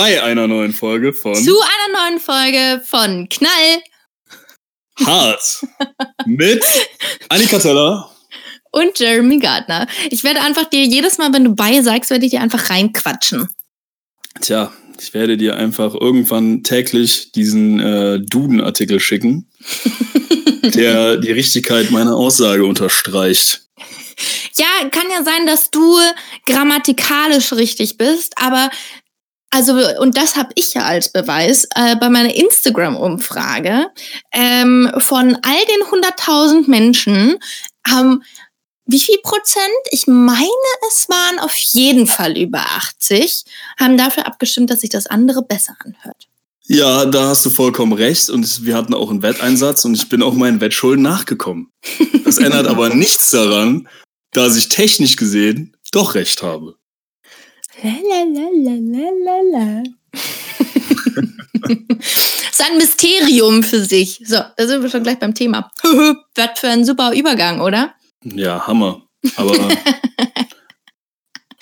bei einer neuen Folge von Zu einer neuen Folge von Knall Hart mit Annika Teller und Jeremy Gardner. Ich werde einfach dir jedes Mal, wenn du bei sagst, werde ich dir einfach reinquatschen. Tja, ich werde dir einfach irgendwann täglich diesen äh, Duden-Artikel schicken, der die Richtigkeit meiner Aussage unterstreicht. Ja, kann ja sein, dass du grammatikalisch richtig bist, aber also, und das habe ich ja als Beweis äh, bei meiner Instagram-Umfrage. Ähm, von all den 100.000 Menschen haben wie viel Prozent? Ich meine, es waren auf jeden Fall über 80, haben dafür abgestimmt, dass sich das andere besser anhört. Ja, da hast du vollkommen recht. Und wir hatten auch einen Wetteinsatz und ich bin auch meinen Wettschulden nachgekommen. Das ändert aber nichts daran, dass ich technisch gesehen doch recht habe. Lalalala. ist ein Mysterium für sich. So, da sind wir schon gleich beim Thema. Was für ein super Übergang, oder? Ja, Hammer. Aber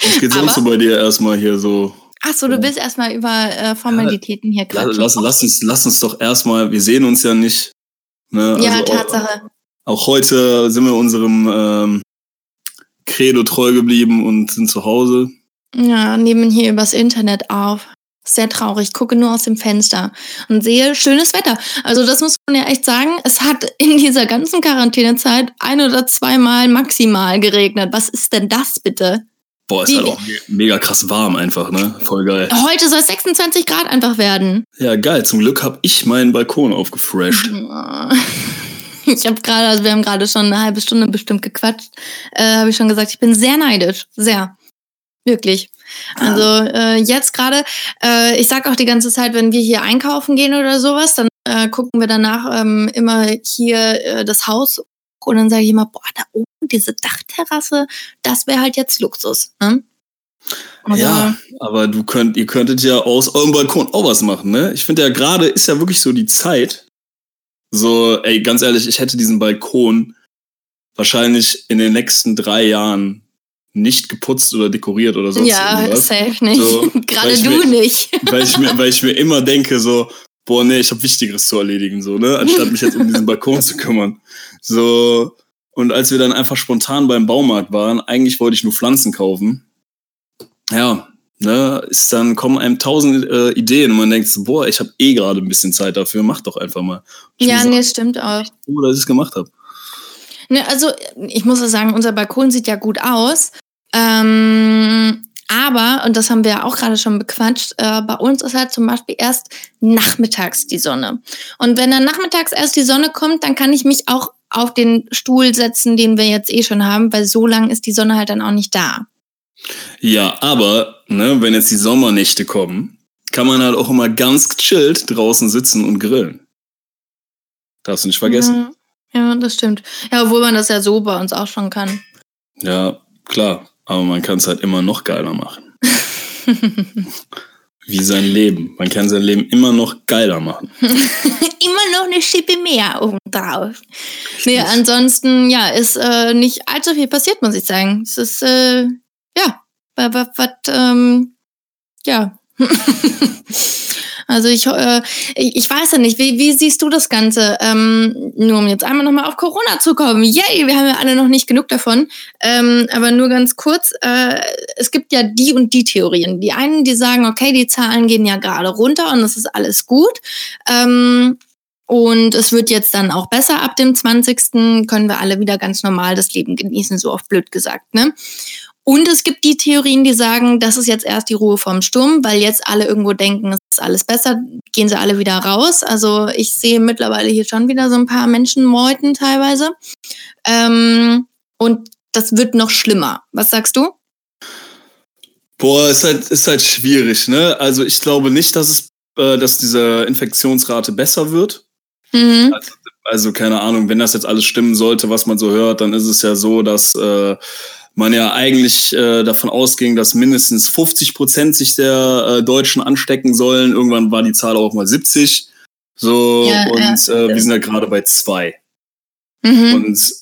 was geht sonst so bei dir erstmal hier so? Achso, du willst erstmal über äh, Formalitäten hier Lass, quatschen. lass, lass, uns, lass uns doch erstmal, wir sehen uns ja nicht. Ne? ja, Also auch- Tatsache. Auch heute sind wir unserem ähm, Credo treu geblieben und sind zu Hause. Ja, nehmen hier übers Internet auf. Sehr traurig. Gucke nur aus dem Fenster und sehe schönes Wetter. Also das muss man ja echt sagen. Es hat in dieser ganzen Quarantänezeit ein oder zweimal maximal geregnet. Was ist denn das bitte? Boah, ist Die- halt auch me- mega krass warm einfach, ne? Voll geil. Heute soll es 26 Grad einfach werden. Ja, geil. Zum Glück habe ich meinen Balkon aufgefresht. Ich habe gerade, also wir haben gerade schon eine halbe Stunde bestimmt gequatscht, äh, habe ich schon gesagt, ich bin sehr neidisch, sehr, wirklich. Also äh, jetzt gerade, äh, ich sag auch die ganze Zeit, wenn wir hier einkaufen gehen oder sowas, dann äh, gucken wir danach ähm, immer hier äh, das Haus und dann sage ich immer, boah, da oben diese Dachterrasse, das wäre halt jetzt Luxus. Ne? Also, Ja, aber du könnt, ihr könntet ja aus eurem Balkon auch was machen, ne? Ich finde ja gerade ist ja wirklich so die Zeit. So, ey, ganz ehrlich, ich hätte diesen Balkon wahrscheinlich in den nächsten drei Jahren nicht geputzt oder dekoriert oder sonst ja, irgendwas. safe nicht. So, gerade du mir- nicht. weil ich mir, weil ich mir immer denke, so, boah, nee, ich habe Wichtigeres zu erledigen, so, ne, anstatt mich jetzt um diesen Balkon zu kümmern. So, und als wir dann einfach spontan beim Baumarkt waren, eigentlich wollte ich nur Pflanzen kaufen. Ja, ne, ist dann kommen einem tausend äh, Ideen und man denkt so, boah, ich habe eh gerade ein bisschen Zeit dafür, mach doch einfach mal. Ich Ja, nee, stimmt auch. so froh, dass ich es gemacht habe. Ne, also ich muss ja sagen, unser Balkon sieht ja gut aus. Ähm, aber, und das haben wir ja auch gerade schon bequatscht, äh, bei uns ist halt zum Beispiel erst nachmittags die Sonne. Und wenn dann nachmittags erst die Sonne kommt, dann kann ich mich auch auf den Stuhl setzen, den wir jetzt eh schon haben, weil so lang ist die Sonne halt dann auch nicht da. Ja, aber, ne, wenn jetzt die Sommernächte kommen, kann man halt auch immer ganz gechillt draußen sitzen und grillen. Darfst du nicht vergessen. Ja, das stimmt. Ja, obwohl man das ja so bei uns auch schon kann. Ja, klar. Aber man kann es halt immer noch geiler machen. Wie sein Leben. Man kann sein Leben immer noch geiler machen. Immer noch eine Schippe mehr obendrauf. Nee, ansonsten, ja, ist äh, nicht allzu viel passiert, muss ich sagen. Es ist, äh, ja, was, was, ähm, ja. also ich, äh, ich, ich weiß ja nicht, wie, wie siehst du das Ganze? Ähm, nur um jetzt einmal nochmal auf Corona zu kommen. Yay, wir haben ja alle noch nicht genug davon. Ähm, aber nur ganz kurz, äh, es gibt ja die und die Theorien. Die einen, die sagen, okay, die Zahlen gehen ja gerade runter und das ist alles gut. Ähm, und es wird jetzt dann auch besser. Ab dem 20. können wir alle wieder ganz normal das Leben genießen, so oft blöd gesagt. Ne? Und es gibt die Theorien, die sagen, das ist jetzt erst die Ruhe vom Sturm, weil jetzt alle irgendwo denken, es ist alles besser, gehen sie alle wieder raus. Also ich sehe mittlerweile hier schon wieder so ein paar Menschen meuten teilweise. Ähm, und das wird noch schlimmer. Was sagst du? Boah, ist halt, ist halt schwierig, ne? Also ich glaube nicht, dass es, äh, dass diese Infektionsrate besser wird. Mhm. Also keine Ahnung, wenn das jetzt alles stimmen sollte, was man so hört, dann ist es ja so, dass äh, man ja eigentlich äh, davon ausging, dass mindestens 50 Prozent sich der äh, Deutschen anstecken sollen. Irgendwann war die Zahl auch mal 70. So, Ja, und. Äh, wir sind ja gerade bei zwei. Mhm. Und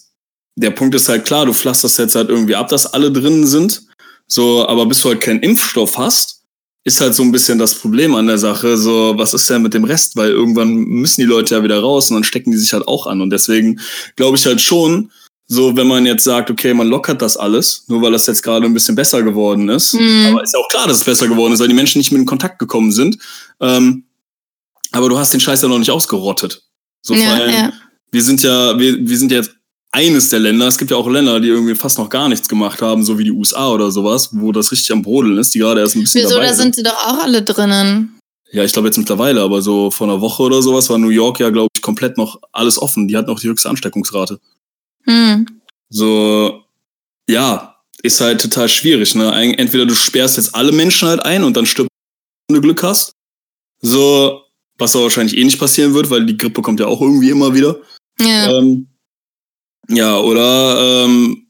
der Punkt ist halt klar, du pflasterst jetzt halt irgendwie ab, dass alle drinnen sind. So, aber bis du halt keinen Impfstoff hast, ist halt so ein bisschen das Problem an der Sache. So, was ist denn mit dem Rest? Weil irgendwann müssen die Leute ja wieder raus und dann stecken die sich halt auch an. Und deswegen glaube ich halt schon, so, wenn man jetzt sagt, okay, man lockert das alles, nur weil das jetzt gerade ein bisschen besser geworden ist. Mhm. Aber ist ja auch klar, dass es besser geworden ist, weil die Menschen nicht mit in Kontakt gekommen sind. Ähm, aber du hast den Scheiß ja noch nicht ausgerottet. So, ja, vor allem, ja. wir sind ja, wir, wir sind jetzt eines der Länder. Es gibt ja auch Länder, die irgendwie fast noch gar nichts gemacht haben, so wie die USA oder sowas, wo das richtig am Brodeln ist, die gerade erst ein bisschen Wieso, dabei da sind sie doch auch alle drinnen. Ja, ich glaube jetzt mittlerweile, aber so vor einer Woche oder sowas war New York ja, glaube ich, komplett noch alles offen. Die hatten auch die höchste Ansteckungsrate. Hm. So, ja, ist halt total schwierig. Ne? Entweder du sperrst jetzt alle Menschen halt ein und dann stirbst du, wenn du Glück hast. So, was aber wahrscheinlich eh nicht passieren wird, weil die Grippe kommt ja auch irgendwie immer wieder. Ja. Ähm, ja, oder ähm,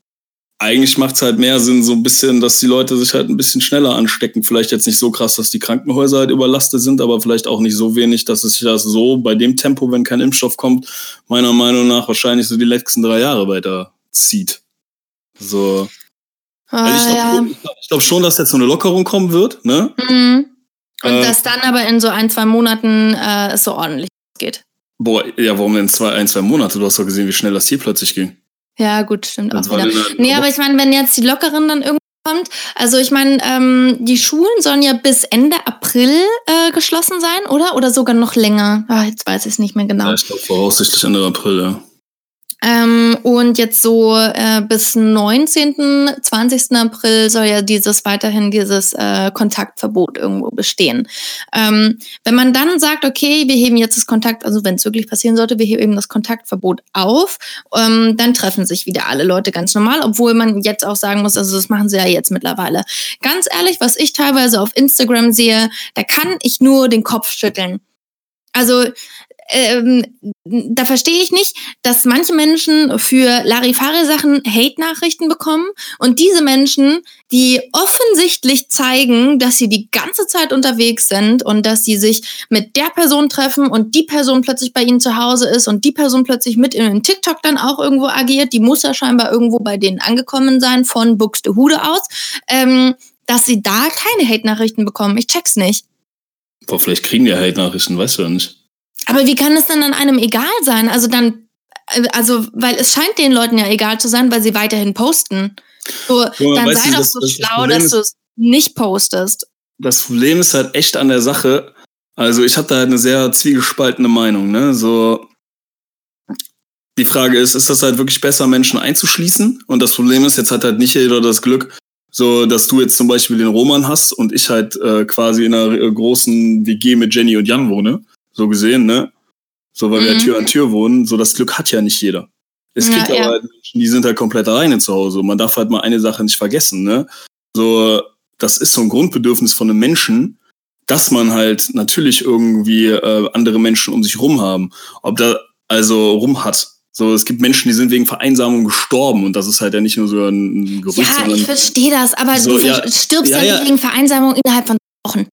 eigentlich macht es halt mehr Sinn, so ein bisschen, dass die Leute sich halt ein bisschen schneller anstecken. Vielleicht jetzt nicht so krass, dass die Krankenhäuser halt überlastet sind, aber vielleicht auch nicht so wenig, dass es sich das so bei dem Tempo, wenn kein Impfstoff kommt, meiner Meinung nach wahrscheinlich so die letzten drei Jahre weiter zieht. So. Ah, also ich glaube ja. schon, glaub schon, dass jetzt so eine Lockerung kommen wird, ne? Mhm. Und äh, dass dann aber in so ein, zwei Monaten äh, es so ordentlich geht. Boah, ja, warum denn zwei, ein, zwei Monate? Du hast doch gesehen, wie schnell das hier plötzlich ging. Ja, gut, stimmt auch wieder. Nee, aber ich meine, wenn jetzt die Lockerin dann irgendwie kommt, also ich meine, ähm, die Schulen sollen ja bis Ende April äh, geschlossen sein, oder? Oder sogar noch länger. Ah, jetzt weiß ich es nicht mehr genau. Ja, ich glaube voraussichtlich Ende April, ja. Ähm, und jetzt so äh, bis 19., 20. April soll ja dieses weiterhin dieses äh, Kontaktverbot irgendwo bestehen. Ähm, wenn man dann sagt, okay, wir heben jetzt das Kontakt, also wenn es wirklich passieren sollte, wir heben das Kontaktverbot auf, ähm, dann treffen sich wieder alle Leute ganz normal, obwohl man jetzt auch sagen muss, also das machen sie ja jetzt mittlerweile. Ganz ehrlich, was ich teilweise auf Instagram sehe, da kann ich nur den Kopf schütteln. Also ähm, da verstehe ich nicht, dass manche Menschen für Larifare-Sachen Hate-Nachrichten bekommen und diese Menschen, die offensichtlich zeigen, dass sie die ganze Zeit unterwegs sind und dass sie sich mit der Person treffen und die Person plötzlich bei ihnen zu Hause ist und die Person plötzlich mit in den TikTok dann auch irgendwo agiert, die muss ja scheinbar irgendwo bei denen angekommen sein von Buxtehude aus, ähm, dass sie da keine Hate-Nachrichten bekommen. Ich check's nicht. Boah, vielleicht kriegen die Hate-Nachrichten, weißt du nicht. Aber wie kann es dann an einem egal sein? Also dann, also, weil es scheint den Leuten ja egal zu sein, weil sie weiterhin posten. So, ja, dann sei doch so das, schlau, das dass du es nicht postest. Das Problem ist halt echt an der Sache. Also ich habe da halt eine sehr zwiegespaltene Meinung, ne? So, die Frage ist, ist das halt wirklich besser, Menschen einzuschließen? Und das Problem ist, jetzt hat halt nicht jeder das Glück, so dass du jetzt zum Beispiel den Roman hast und ich halt äh, quasi in einer äh, großen WG mit Jenny und Jan wohne so gesehen, ne? So, weil mhm. wir ja Tür an Tür wohnen, so das Glück hat ja nicht jeder. Es ja, gibt aber halt Menschen, die sind halt komplett alleine zu Hause. Man darf halt mal eine Sache nicht vergessen, ne? So, das ist so ein Grundbedürfnis von einem Menschen, dass man halt natürlich irgendwie äh, andere Menschen um sich rum haben. Ob da also rum hat. So, es gibt Menschen, die sind wegen Vereinsamung gestorben und das ist halt ja nicht nur so ein Gerücht. Ja, ich verstehe das, aber so, du ja, stirbst ja, ja, wegen Vereinsamung innerhalb von Wochen.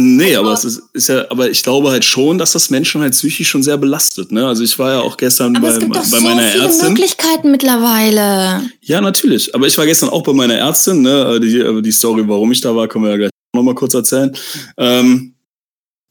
Nee, aber es ist, ist, ja, aber ich glaube halt schon, dass das Menschen halt psychisch schon sehr belastet. Ne? Also ich war ja auch gestern aber bei, es gibt doch bei so meiner viele Ärztin. Möglichkeiten mittlerweile. Ja, natürlich. Aber ich war gestern auch bei meiner Ärztin. Ne? Die, die Story, warum ich da war, können wir ja gleich nochmal kurz erzählen. Ähm,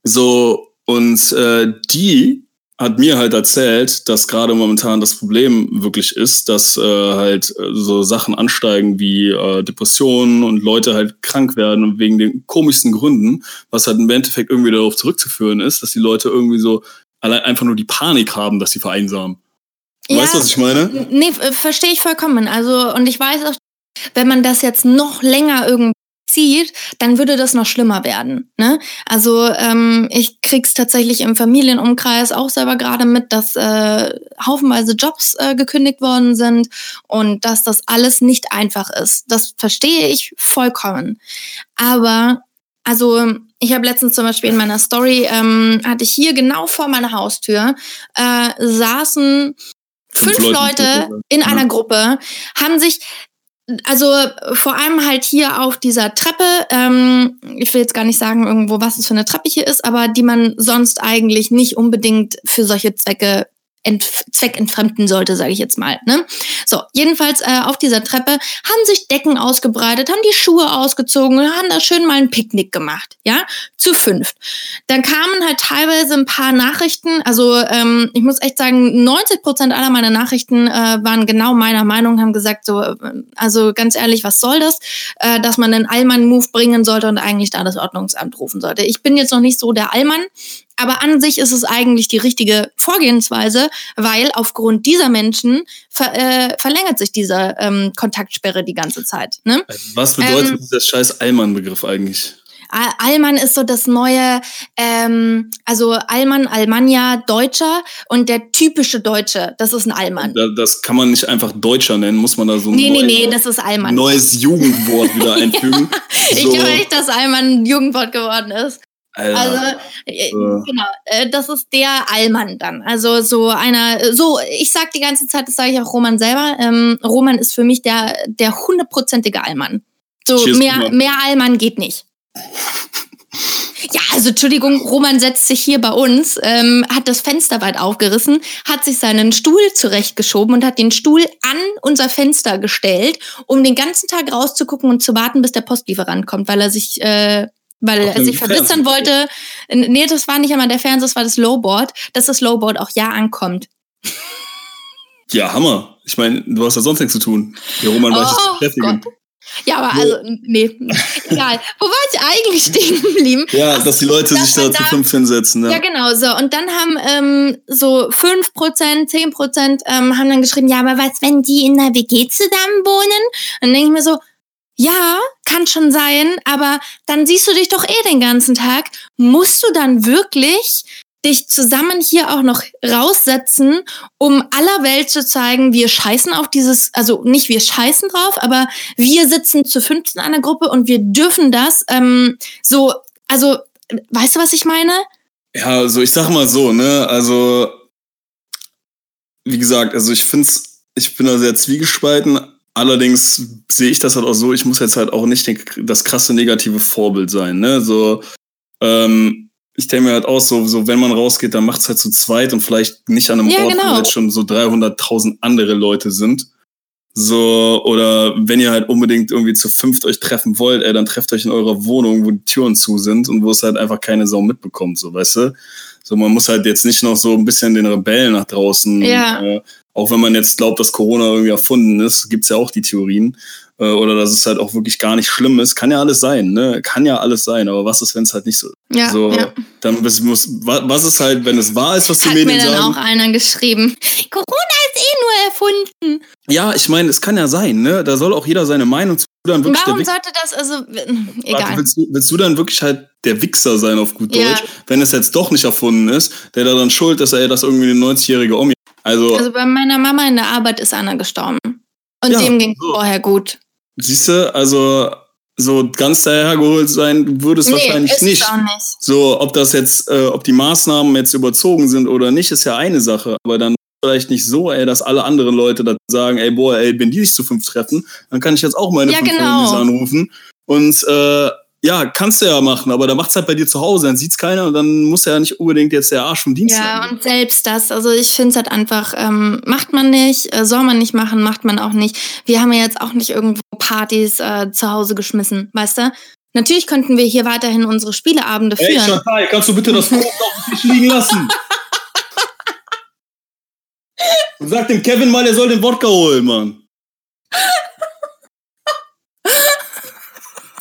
so, und äh, die hat mir halt erzählt, dass gerade momentan das Problem wirklich ist, dass äh, halt äh, so Sachen ansteigen wie äh, Depressionen und Leute halt krank werden wegen den komischsten Gründen, was halt im Endeffekt irgendwie darauf zurückzuführen ist, dass die Leute irgendwie so allein einfach nur die Panik haben, dass sie vereinsamen. Ja, weißt du, was ich meine? Nee, verstehe ich vollkommen. Also, und ich weiß auch, wenn man das jetzt noch länger irgendwie zieht, dann würde das noch schlimmer werden. Ne? Also ähm, ich krieg's tatsächlich im Familienumkreis auch selber gerade mit, dass äh, haufenweise Jobs äh, gekündigt worden sind und dass das alles nicht einfach ist. Das verstehe ich vollkommen. Aber also ich habe letztens zum Beispiel in meiner Story, ähm, hatte ich hier genau vor meiner Haustür, äh, saßen fünf Leute in einer Gruppe, haben sich also vor allem halt hier auf dieser Treppe, ähm, ich will jetzt gar nicht sagen irgendwo, was es für eine Treppe hier ist, aber die man sonst eigentlich nicht unbedingt für solche Zwecke zweckentfremden sollte, sage ich jetzt mal. Ne? So, jedenfalls äh, auf dieser Treppe haben sich Decken ausgebreitet, haben die Schuhe ausgezogen und haben da schön mal ein Picknick gemacht, ja, zu fünft. Dann kamen halt teilweise ein paar Nachrichten, also ähm, ich muss echt sagen, 90 Prozent aller meiner Nachrichten äh, waren genau meiner Meinung, haben gesagt so, äh, also ganz ehrlich, was soll das, äh, dass man einen Allmann-Move bringen sollte und eigentlich da das Ordnungsamt rufen sollte. Ich bin jetzt noch nicht so der Allmann, aber an sich ist es eigentlich die richtige Vorgehensweise, weil aufgrund dieser Menschen ver äh, verlängert sich diese ähm, Kontaktsperre die ganze Zeit. Ne? Was bedeutet ähm, dieser scheiß Allmann-Begriff eigentlich? Allmann ist so das neue, ähm, also Allmann, Almanja, Deutscher und der typische Deutsche, das ist ein Allmann. Das kann man nicht einfach Deutscher nennen, muss man da so ein nee, nee, nee, das ist Allmann. neues Jugendwort wieder einfügen. ich so. glaube nicht, dass Allmann ein Jugendwort geworden ist. Alter. Also, äh, genau, äh, das ist der Allmann dann. Also so einer, so, ich sag die ganze Zeit, das sage ich auch Roman selber, ähm, Roman ist für mich der, der hundertprozentige Allmann. So, Cheers, mehr, mehr Allmann geht nicht. Ja, also Entschuldigung, Roman setzt sich hier bei uns, ähm, hat das Fenster weit aufgerissen, hat sich seinen Stuhl zurechtgeschoben und hat den Stuhl an unser Fenster gestellt, um den ganzen Tag rauszugucken und zu warten, bis der Postlieferant kommt, weil er sich äh, weil er sich verbessern wollte. Nee, das war nicht einmal der Fernseher, das war das Lowboard, dass das Lowboard auch ja ankommt. Ja, Hammer. Ich meine, du hast ja sonst nichts zu tun. Der Roman oh, war sich zu beschäftigen. Gott. Ja, aber also, nee, egal. Wo war ich eigentlich stehen geblieben? Ja, dass die Leute sich da zu fünf hinsetzen. Ja. ja, genau, so. Und dann haben ähm, so fünf Prozent, zehn Prozent ähm, haben dann geschrieben, ja, aber was, wenn die in der WG zusammen wohnen? Und dann denke ich mir so, ja, kann schon sein, aber dann siehst du dich doch eh den ganzen Tag. Musst du dann wirklich dich zusammen hier auch noch raussetzen, um aller Welt zu zeigen, wir scheißen auf dieses, also nicht wir scheißen drauf, aber wir sitzen zu 15 in einer Gruppe und wir dürfen das ähm, so, also weißt du, was ich meine? Ja, also ich sag mal so, ne, also wie gesagt, also ich find's, ich bin da sehr zwiegespalten. Allerdings sehe ich das halt auch so, ich muss jetzt halt auch nicht das krasse negative Vorbild sein, ne, so, ähm, ich denke mir halt auch so, so wenn man rausgeht, dann macht es halt zu zweit und vielleicht nicht an einem ja, Ort, genau. wo jetzt schon so 300.000 andere Leute sind. So, oder wenn ihr halt unbedingt irgendwie zu fünft euch treffen wollt, ey, dann trefft euch in eurer Wohnung, wo die Türen zu sind und wo es halt einfach keine Sau mitbekommt, so, weißt du? So, man muss halt jetzt nicht noch so ein bisschen den Rebellen nach draußen, ja. äh, auch wenn man jetzt glaubt, dass Corona irgendwie erfunden ist, gibt's ja auch die Theorien. Äh, oder dass es halt auch wirklich gar nicht schlimm ist. Kann ja alles sein, ne? Kann ja alles sein, aber was ist, wenn es halt nicht so ist? Ja, so, ja. Dann muss, muss, was ist halt, wenn es wahr ist, was die Hat Medien sagen? Hat mir dann auch einer geschrieben. Corona ist eh nur erfunden. Ja, ich meine, es kann ja sein, ne? Da soll auch jeder seine Meinung zu dann wirklich Warum sollte das, also, egal. Warte, willst, du, willst du dann wirklich halt der Wichser sein auf gut ja. Deutsch, wenn es jetzt doch nicht erfunden ist, der da dann schuld ist, er das irgendwie eine 90-jährige Omi. Also, also bei meiner Mama in der Arbeit ist einer gestorben. Und ja, dem ging so. vorher gut. Siehst du, also so ganz dahergeholt sein würde es nee, wahrscheinlich nicht. nicht. So, ob das jetzt, äh, ob die Maßnahmen jetzt überzogen sind oder nicht, ist ja eine Sache. Aber dann vielleicht nicht so, ey, dass alle anderen Leute dann sagen, ey, boah, ey, wenn die sich zu fünf treffen, dann kann ich jetzt auch meine ja, fünf genau. anrufen. Und äh, ja, kannst du ja machen, aber da macht's halt bei dir zu Hause, dann sieht's keiner und dann muss ja nicht unbedingt jetzt der Arsch vom Dienst ja, sein. Ja, und selbst das, also ich finde es halt einfach, ähm, macht man nicht, äh, soll man nicht machen, macht man auch nicht. Wir haben ja jetzt auch nicht irgendwo Partys äh, zu Hause geschmissen, weißt du? Natürlich könnten wir hier weiterhin unsere Spieleabende führen. Hey Chantal, kannst du bitte das Brot auf dem Tisch liegen lassen? Und sag dem Kevin mal, er soll den Wodka holen, Mann.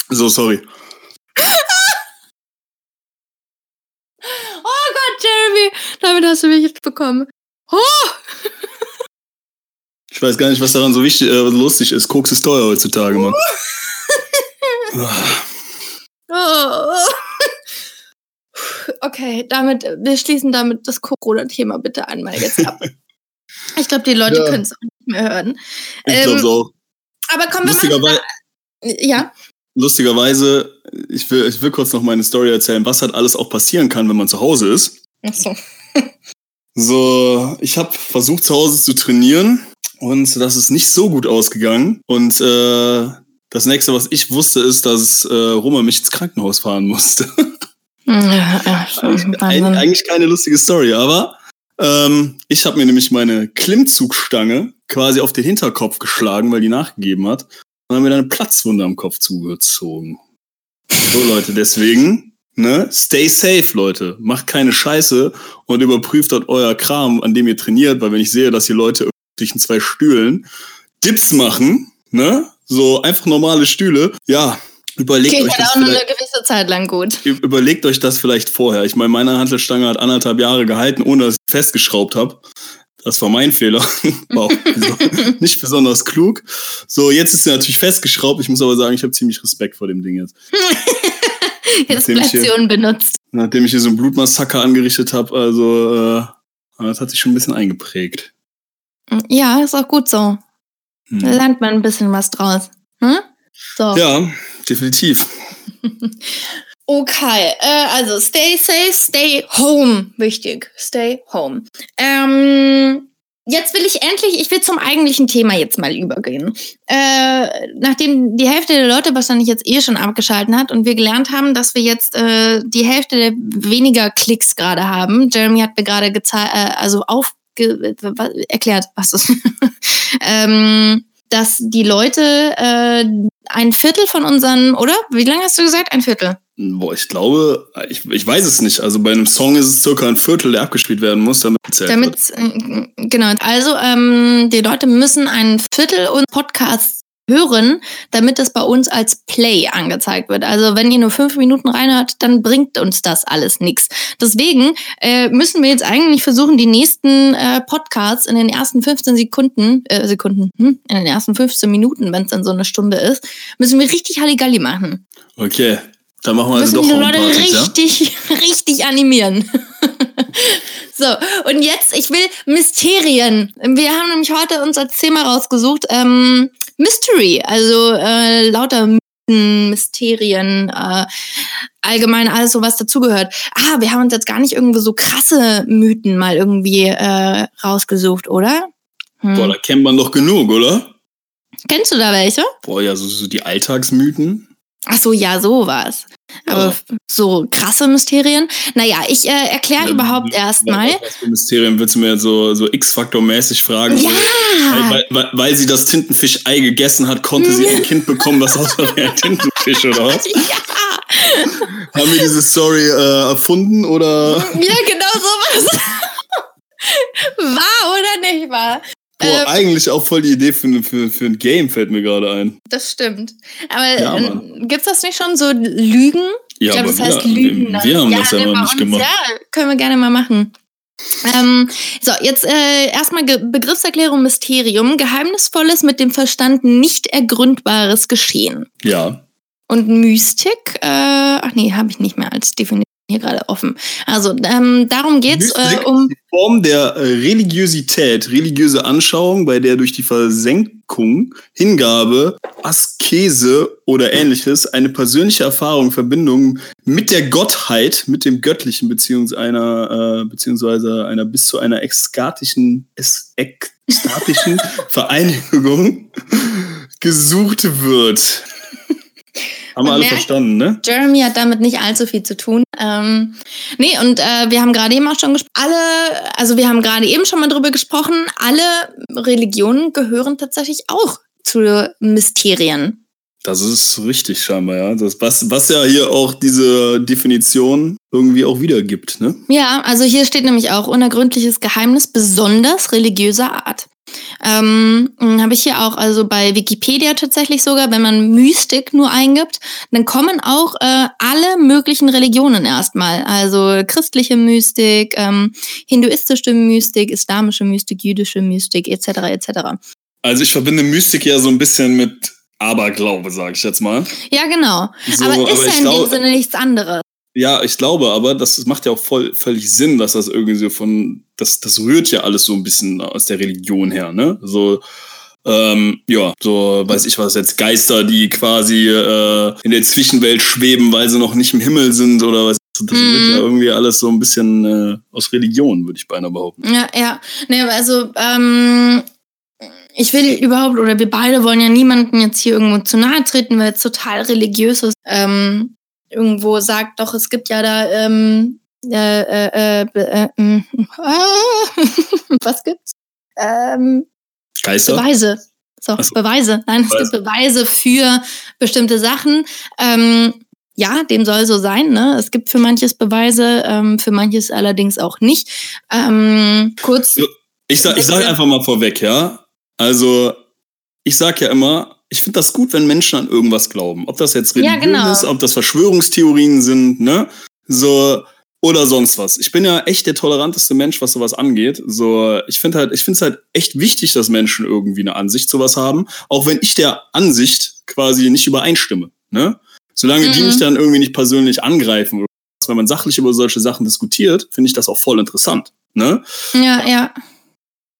So, sorry. Jeremy, damit hast du mich jetzt bekommen. Oh! Ich weiß gar nicht, was daran so wichtig, äh, lustig ist. Koks ist teuer heutzutage, Mann. oh. Okay, damit, wir schließen damit das Corona-Thema bitte einmal jetzt ab. ich glaube, die Leute ja. können es auch nicht mehr hören. Ich ähm, glaube auch. Aber komm, wir machen Ja lustigerweise, ich will, ich will kurz noch meine Story erzählen, was halt alles auch passieren kann, wenn man zu Hause ist. Ach so. so, ich habe versucht zu Hause zu trainieren und das ist nicht so gut ausgegangen. Und äh, das nächste, was ich wusste, ist, dass äh, Roma mich ins Krankenhaus fahren musste. Ja, ja, eigentlich, eigentlich keine lustige Story, aber Ähm, ich habe mir nämlich meine Klimmzugstange quasi auf den Hinterkopf geschlagen, weil die nachgegeben hat. Und haben mir dann eine Platzwunde am Kopf zugezogen. So, Leute, deswegen, ne, stay safe, Leute. Macht keine Scheiße und überprüft dort euer Kram, an dem ihr trainiert, weil wenn ich sehe, dass hier Leute zwischen zwei Stühlen Dips machen, ne, so einfach normale Stühle, ja, Überlegt euch halt das auch nur eine gewisse Zeit lang gut. überlegt euch das vielleicht vorher. Ich meine, meine Hantelstange hat anderthalb Jahre gehalten, ohne dass ich festgeschraubt habe. Das war mein Fehler. War auch nicht besonders klug. So, jetzt ist sie natürlich festgeschraubt. Ich muss aber sagen, ich habe ziemlich Respekt vor dem Ding jetzt. Hier- unbenutzt. Nachdem ich hier so einen Blutmassaker angerichtet habe, also äh, das hat sich schon ein bisschen eingeprägt. Ja, ist auch gut so. Hm. Da lernt man ein bisschen was draus. Hm? So. Ja, definitiv. Okay, äh, also stay safe, stay home. Wichtig, stay home. Ähm, jetzt will ich endlich, ich will zum eigentlichen Thema jetzt mal übergehen. Äh, nachdem die Hälfte der Leute wahrscheinlich jetzt eh schon abgeschalten hat und wir gelernt haben, dass wir jetzt äh, die Hälfte der weniger Klicks gerade haben. Jeremy hat mir gerade gezeigt, äh, also wa- erklärt, was ist. ähm, dass die Leute äh, ein Viertel von unseren, oder? Wie lange hast du gesagt? Ein Viertel. Boah, ich glaube, ich, ich weiß es nicht. Also bei einem Song ist es circa ein Viertel, der abgespielt werden muss, damit gezählt. Damit, äh, genau. Also, ähm, die Leute müssen ein Viertel unseres Podcasts hören, damit es bei uns als Play angezeigt wird. Also, wenn ihr nur fünf Minuten reinhört, dann bringt uns das alles nichts. Deswegen äh, müssen wir jetzt eigentlich versuchen, die nächsten äh, Podcasts in den ersten 15 Sekunden, äh, Sekunden, hm, in den ersten 15 Minuten, wenn es dann so eine Stunde ist, müssen wir richtig Halligalli machen. Okay, dann machen wir also müssen doch die Leute Homepartys, ja? richtig, richtig animieren. so, und jetzt, ich will Mysterien. Wir haben nämlich heute uns als Thema rausgesucht, ähm, Mystery, also äh, lauter Mythen, Mysterien, äh, allgemein alles so, was dazugehört. Ah, wir haben uns jetzt gar nicht irgendwo so krasse Mythen mal irgendwie äh, rausgesucht, oder? Hm. Boah, da kennt man doch genug, oder? Kennst du da welche? Boah, ja, so, so die Alltagsmythen. Ach so, ja, sowas. Aber Ja. so krasse Mysterien. Naja, ich äh, erkläre Ja, überhaupt was- erstmal. Was für Mysterien willst du mir so, so X-Faktor-mäßig fragen? Ja! Weil, weil, weil, weil sie das Tintenfisch-Ei gegessen hat, konnte sie ein Kind bekommen, das aussah wie ein Tintenfisch, oder was? Ja, Haben wir diese Story äh, erfunden, oder? ja, genau sowas. War oder nicht wahr? Boah, Äh, eigentlich auch voll die Idee für, für, für ein Game, fällt mir gerade ein. das stimmt. Aber Ja, äh, Mann. gibt's das nicht schon so Lügen? Ja, ich glaube, das heißt wir, Lügen. wir, wir haben das ja ne, noch nicht gemacht. Ja, können wir gerne mal machen. Ähm, so, jetzt äh, erstmal Ge Begriffserklärung Mysterium. Geheimnisvolles mit dem Verstand nicht ergründbares Geschehen. Ja. Und Mystik, äh, ach nee, habe ich nicht mehr als Definition hier gerade offen. Also, ähm, darum geht's äh, um. die Form der äh, Religiosität, religiöse Anschauung, bei der durch die Versenkung, Hingabe, Askese oder ähnliches eine persönliche Erfahrung, Verbindung mit der Gottheit, mit dem Göttlichen, beziehungsweise einer, äh, beziehungsweise einer bis zu einer ekstatischen, ekstatischen Vereinigung gesucht wird. Haben wir alle merkt- verstanden, ne? Jeremy hat damit nicht allzu viel zu tun. Ähm, nee, und äh, wir haben gerade eben auch schon gesprochen, alle, also wir haben gerade eben schon mal drüber gesprochen, alle Religionen gehören tatsächlich auch zu Mysterien. Das ist richtig scheinbar, ja. Das, was, was ja hier auch diese Definition irgendwie auch wiedergibt, ne? Ja, also hier steht nämlich auch unergründliches Geheimnis besonders religiöser Art. Ähm, Habe ich hier auch, also bei Wikipedia tatsächlich sogar, wenn man Mystik nur eingibt, dann kommen auch äh, alle möglichen Religionen erstmal. Also christliche Mystik, ähm, hinduistische Mystik, islamische Mystik, jüdische Mystik, etc. etc. Also ich verbinde Mystik ja so ein bisschen mit Aberglaube, sage ich jetzt mal. Ja, genau. So, aber ist ich ja in glaub- dem Sinne nichts anderes. Ja, ich glaube aber, das macht ja auch voll, völlig Sinn, dass das irgendwie so von, das, das rührt ja alles so ein bisschen aus der Religion her, ne? So, ähm, ja, so weiß ich was jetzt, Geister, die quasi äh, in der Zwischenwelt schweben, weil sie noch nicht im Himmel sind oder was. Das Mhm. wird ja irgendwie alles so ein bisschen äh, aus Religion, würde ich beinahe behaupten. Ja, ja. Nee, aber also, ähm, ich will überhaupt, oder wir beide wollen ja niemanden jetzt hier irgendwo zu nahe treten, weil es total religiös ist. Ähm, irgendwo sagt, doch, es gibt ja da ähm, äh, äh, äh, äh, was gibt's? Ähm, Geister? Beweise. So, so. Beweise. Nein, es gibt Beweise für bestimmte Sachen. Ähm, ja, dem soll so sein. Ne? Es gibt für manches Beweise, ähm, für manches allerdings auch nicht. Ähm, kurz. Ich sag, ich sag einfach mal vorweg, ja. Also, ich sag ja immer, ich finde das gut, wenn Menschen an irgendwas glauben. Ob das jetzt Ja, Religion genau. ist, ob das Verschwörungstheorien sind, ne? So, oder sonst was. Ich bin ja echt der toleranteste Mensch, was sowas angeht. So, ich finde halt, ich finde es halt echt wichtig, dass Menschen irgendwie eine Ansicht zu was haben, auch wenn ich der Ansicht quasi nicht übereinstimme, ne? Solange die Mhm. mich dann irgendwie nicht persönlich angreifen oder was, wenn man sachlich über solche Sachen diskutiert, finde ich das auch voll interessant, ne? Ja, ja.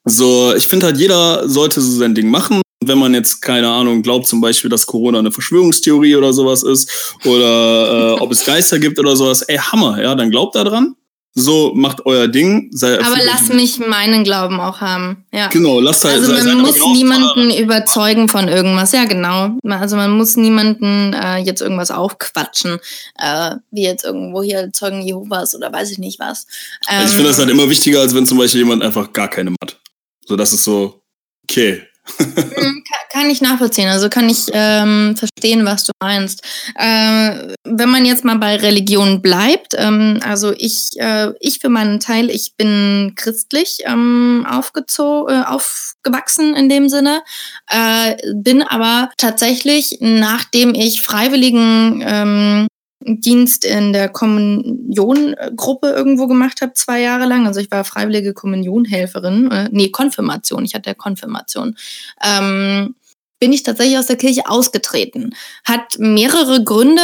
So, ich finde halt, jeder sollte so sein Ding machen. Wenn man jetzt, keine Ahnung, glaubt zum Beispiel, dass Corona eine Verschwörungstheorie oder sowas ist, oder äh, ob es Geister gibt oder sowas, ey, Hammer, ja, dann glaubt da dran. So, macht euer Ding. Sei, Aber lass mich meinen Glauben auch haben. Ja. Genau, lasst halt. Also sei- man aber muss niemanden überzeugen von irgendwas. Ja, genau. Also man muss niemanden äh, jetzt irgendwas aufquatschen, äh, wie jetzt irgendwo hier Zeugen Jehovas oder weiß ich nicht was. Ähm, Also ich finde das halt immer wichtiger, als wenn zum Beispiel jemand einfach gar keine hat. So, das ist so, okay. Mm, Kann, ich nachvollziehen, also kann ich ähm, verstehen, was du meinst. Äh, wenn man jetzt mal bei Religion bleibt, ähm, also ich, äh, ich für meinen Teil, ich bin christlich ähm, aufgezo äh, aufgewachsen in dem Sinne, äh, bin aber tatsächlich, nachdem ich freiwilligen ähm, Dienst in der Kommunion-Gruppe irgendwo gemacht habe, zwei Jahre lang. Also ich war freiwillige Kommunionhelferin. Äh, nee, Konfirmation. Ich hatte Konfirmation. Ähm, bin ich tatsächlich aus der Kirche ausgetreten. Hat mehrere Gründe.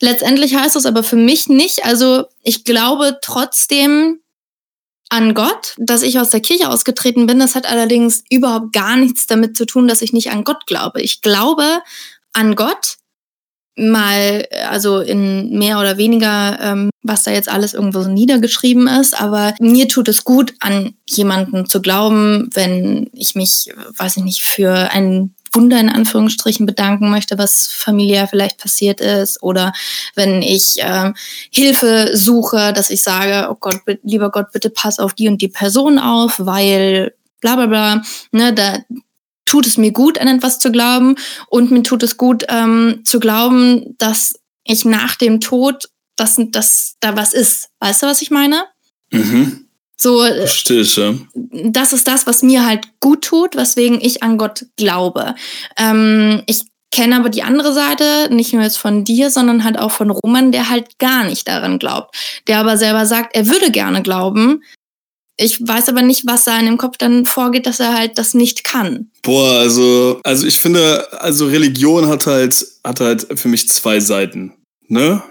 Letztendlich heißt es aber für mich nicht. Also ich glaube trotzdem an Gott, dass ich aus der Kirche ausgetreten bin. Das hat allerdings überhaupt gar nichts damit zu tun, dass ich nicht an Gott glaube. Ich glaube an Gott, mal, also in mehr oder weniger, ähm, was da jetzt alles irgendwo so niedergeschrieben ist, aber mir tut es gut, an jemanden zu glauben, wenn ich mich, weiß ich nicht, für ein Wunder in Anführungsstrichen bedanken möchte, was familiär vielleicht passiert ist, oder wenn ich ähm, Hilfe suche, dass ich sage, oh Gott, lieber Gott, bitte pass auf die und die Person auf, weil bla bla bla, ne, da tut es mir gut, an etwas zu glauben und mir tut es gut ähm, zu glauben, dass ich nach dem Tod, dass, dass da was ist. Weißt du, was ich meine? Mhm. So, äh, Verstehe ich, ja. das ist das, was mir halt gut tut, weswegen ich an Gott glaube. Ähm, ich kenne aber die andere Seite, nicht nur jetzt von dir, sondern halt auch von Roman, der halt gar nicht daran glaubt. Der aber selber sagt, er würde gerne glauben. Ich weiß aber nicht, was da in dem Kopf dann vorgeht, dass er halt das nicht kann. Boah, also, also ich finde, also Religion hat halt, hat halt für mich zwei Seiten, ne?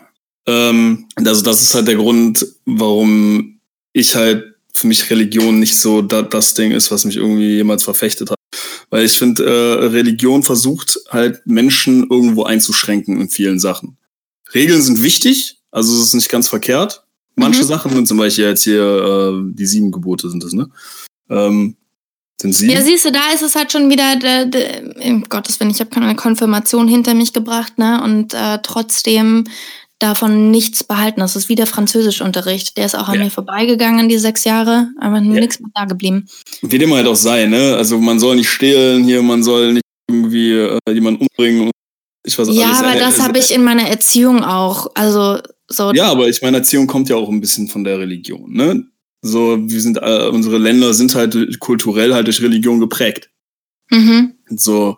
Ähm, also das ist halt der Grund, warum ich halt für mich Religion nicht so da, das Ding ist, was mich irgendwie jemals verfechtet hat. Weil ich finde, äh, Religion versucht halt Menschen irgendwo einzuschränken in vielen Sachen. Regeln sind wichtig, also es ist nicht ganz verkehrt. Manche Mhm. Sachen sind zum Beispiel jetzt hier äh, die sieben Gebote sind es, ne? Ähm, sind sieben? Ja, siehst du, da ist es halt schon wieder, der, der, um Gottes Willen, ich habe keine Konfirmation hinter mich gebracht, ne? Und äh, trotzdem davon nichts behalten. Das ist wie der Französischunterricht. Der ist auch an Ja. mir vorbeigegangen, die sechs Jahre, aber Ja. nichts mehr da geblieben. Wie dem halt auch sei, ne? Also man soll nicht stehlen hier, man soll nicht irgendwie äh, jemanden umbringen und ich weiß Ja, alles. aber Äh, das äh, habe ich in meiner Erziehung auch. Also so. Ja, aber ich meine, Erziehung kommt ja auch ein bisschen von der Religion, ne? So, wir sind, äh, unsere Länder sind halt kulturell halt durch Religion geprägt. Mhm. So.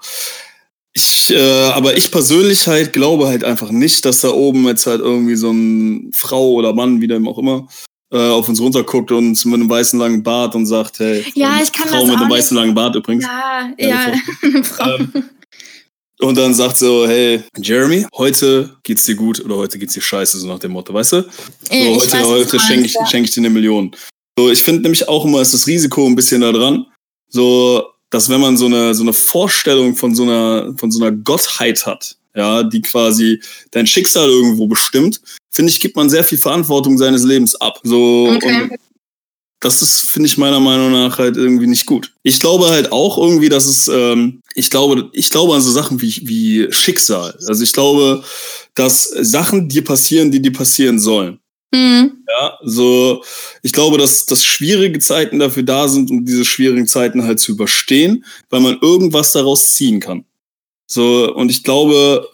Ich, äh, aber ich persönlich halt glaube halt einfach nicht, dass da oben jetzt halt irgendwie so ein Frau oder Mann, wie dem auch immer, äh, auf uns runterguckt und mit einem weißen langen Bart und sagt, hey, Ja, Frau- ich kann Frau das mit einem weißen langen Bart übrigens. Ja, Ja, ja. Frau. Ähm, und dann sagt so, hey, Jeremy, heute geht's dir gut oder heute geht's dir scheiße, so nach dem Motto, weißt du? So, Ich heute weiß, heute schenke ich, ja. schenk ich dir eine Million. So, ich finde nämlich auch immer, ist das Risiko ein bisschen da dran, so, dass wenn man so eine, so eine Vorstellung von so einer, von so einer Gottheit hat, ja, die quasi dein Schicksal irgendwo bestimmt, finde ich, gibt man sehr viel Verantwortung seines Lebens ab. So, Okay. und das ist, finde ich meiner Meinung nach halt irgendwie nicht gut. Ich glaube halt auch irgendwie, dass es, ähm, ich glaube, ich glaube an so Sachen wie, wie Schicksal. Also ich glaube, dass Sachen dir passieren, die dir passieren sollen. Mhm. Ja, so, ich glaube, dass, dass schwierige Zeiten dafür da sind, um diese schwierigen Zeiten halt zu überstehen, weil man irgendwas daraus ziehen kann. So, und ich glaube,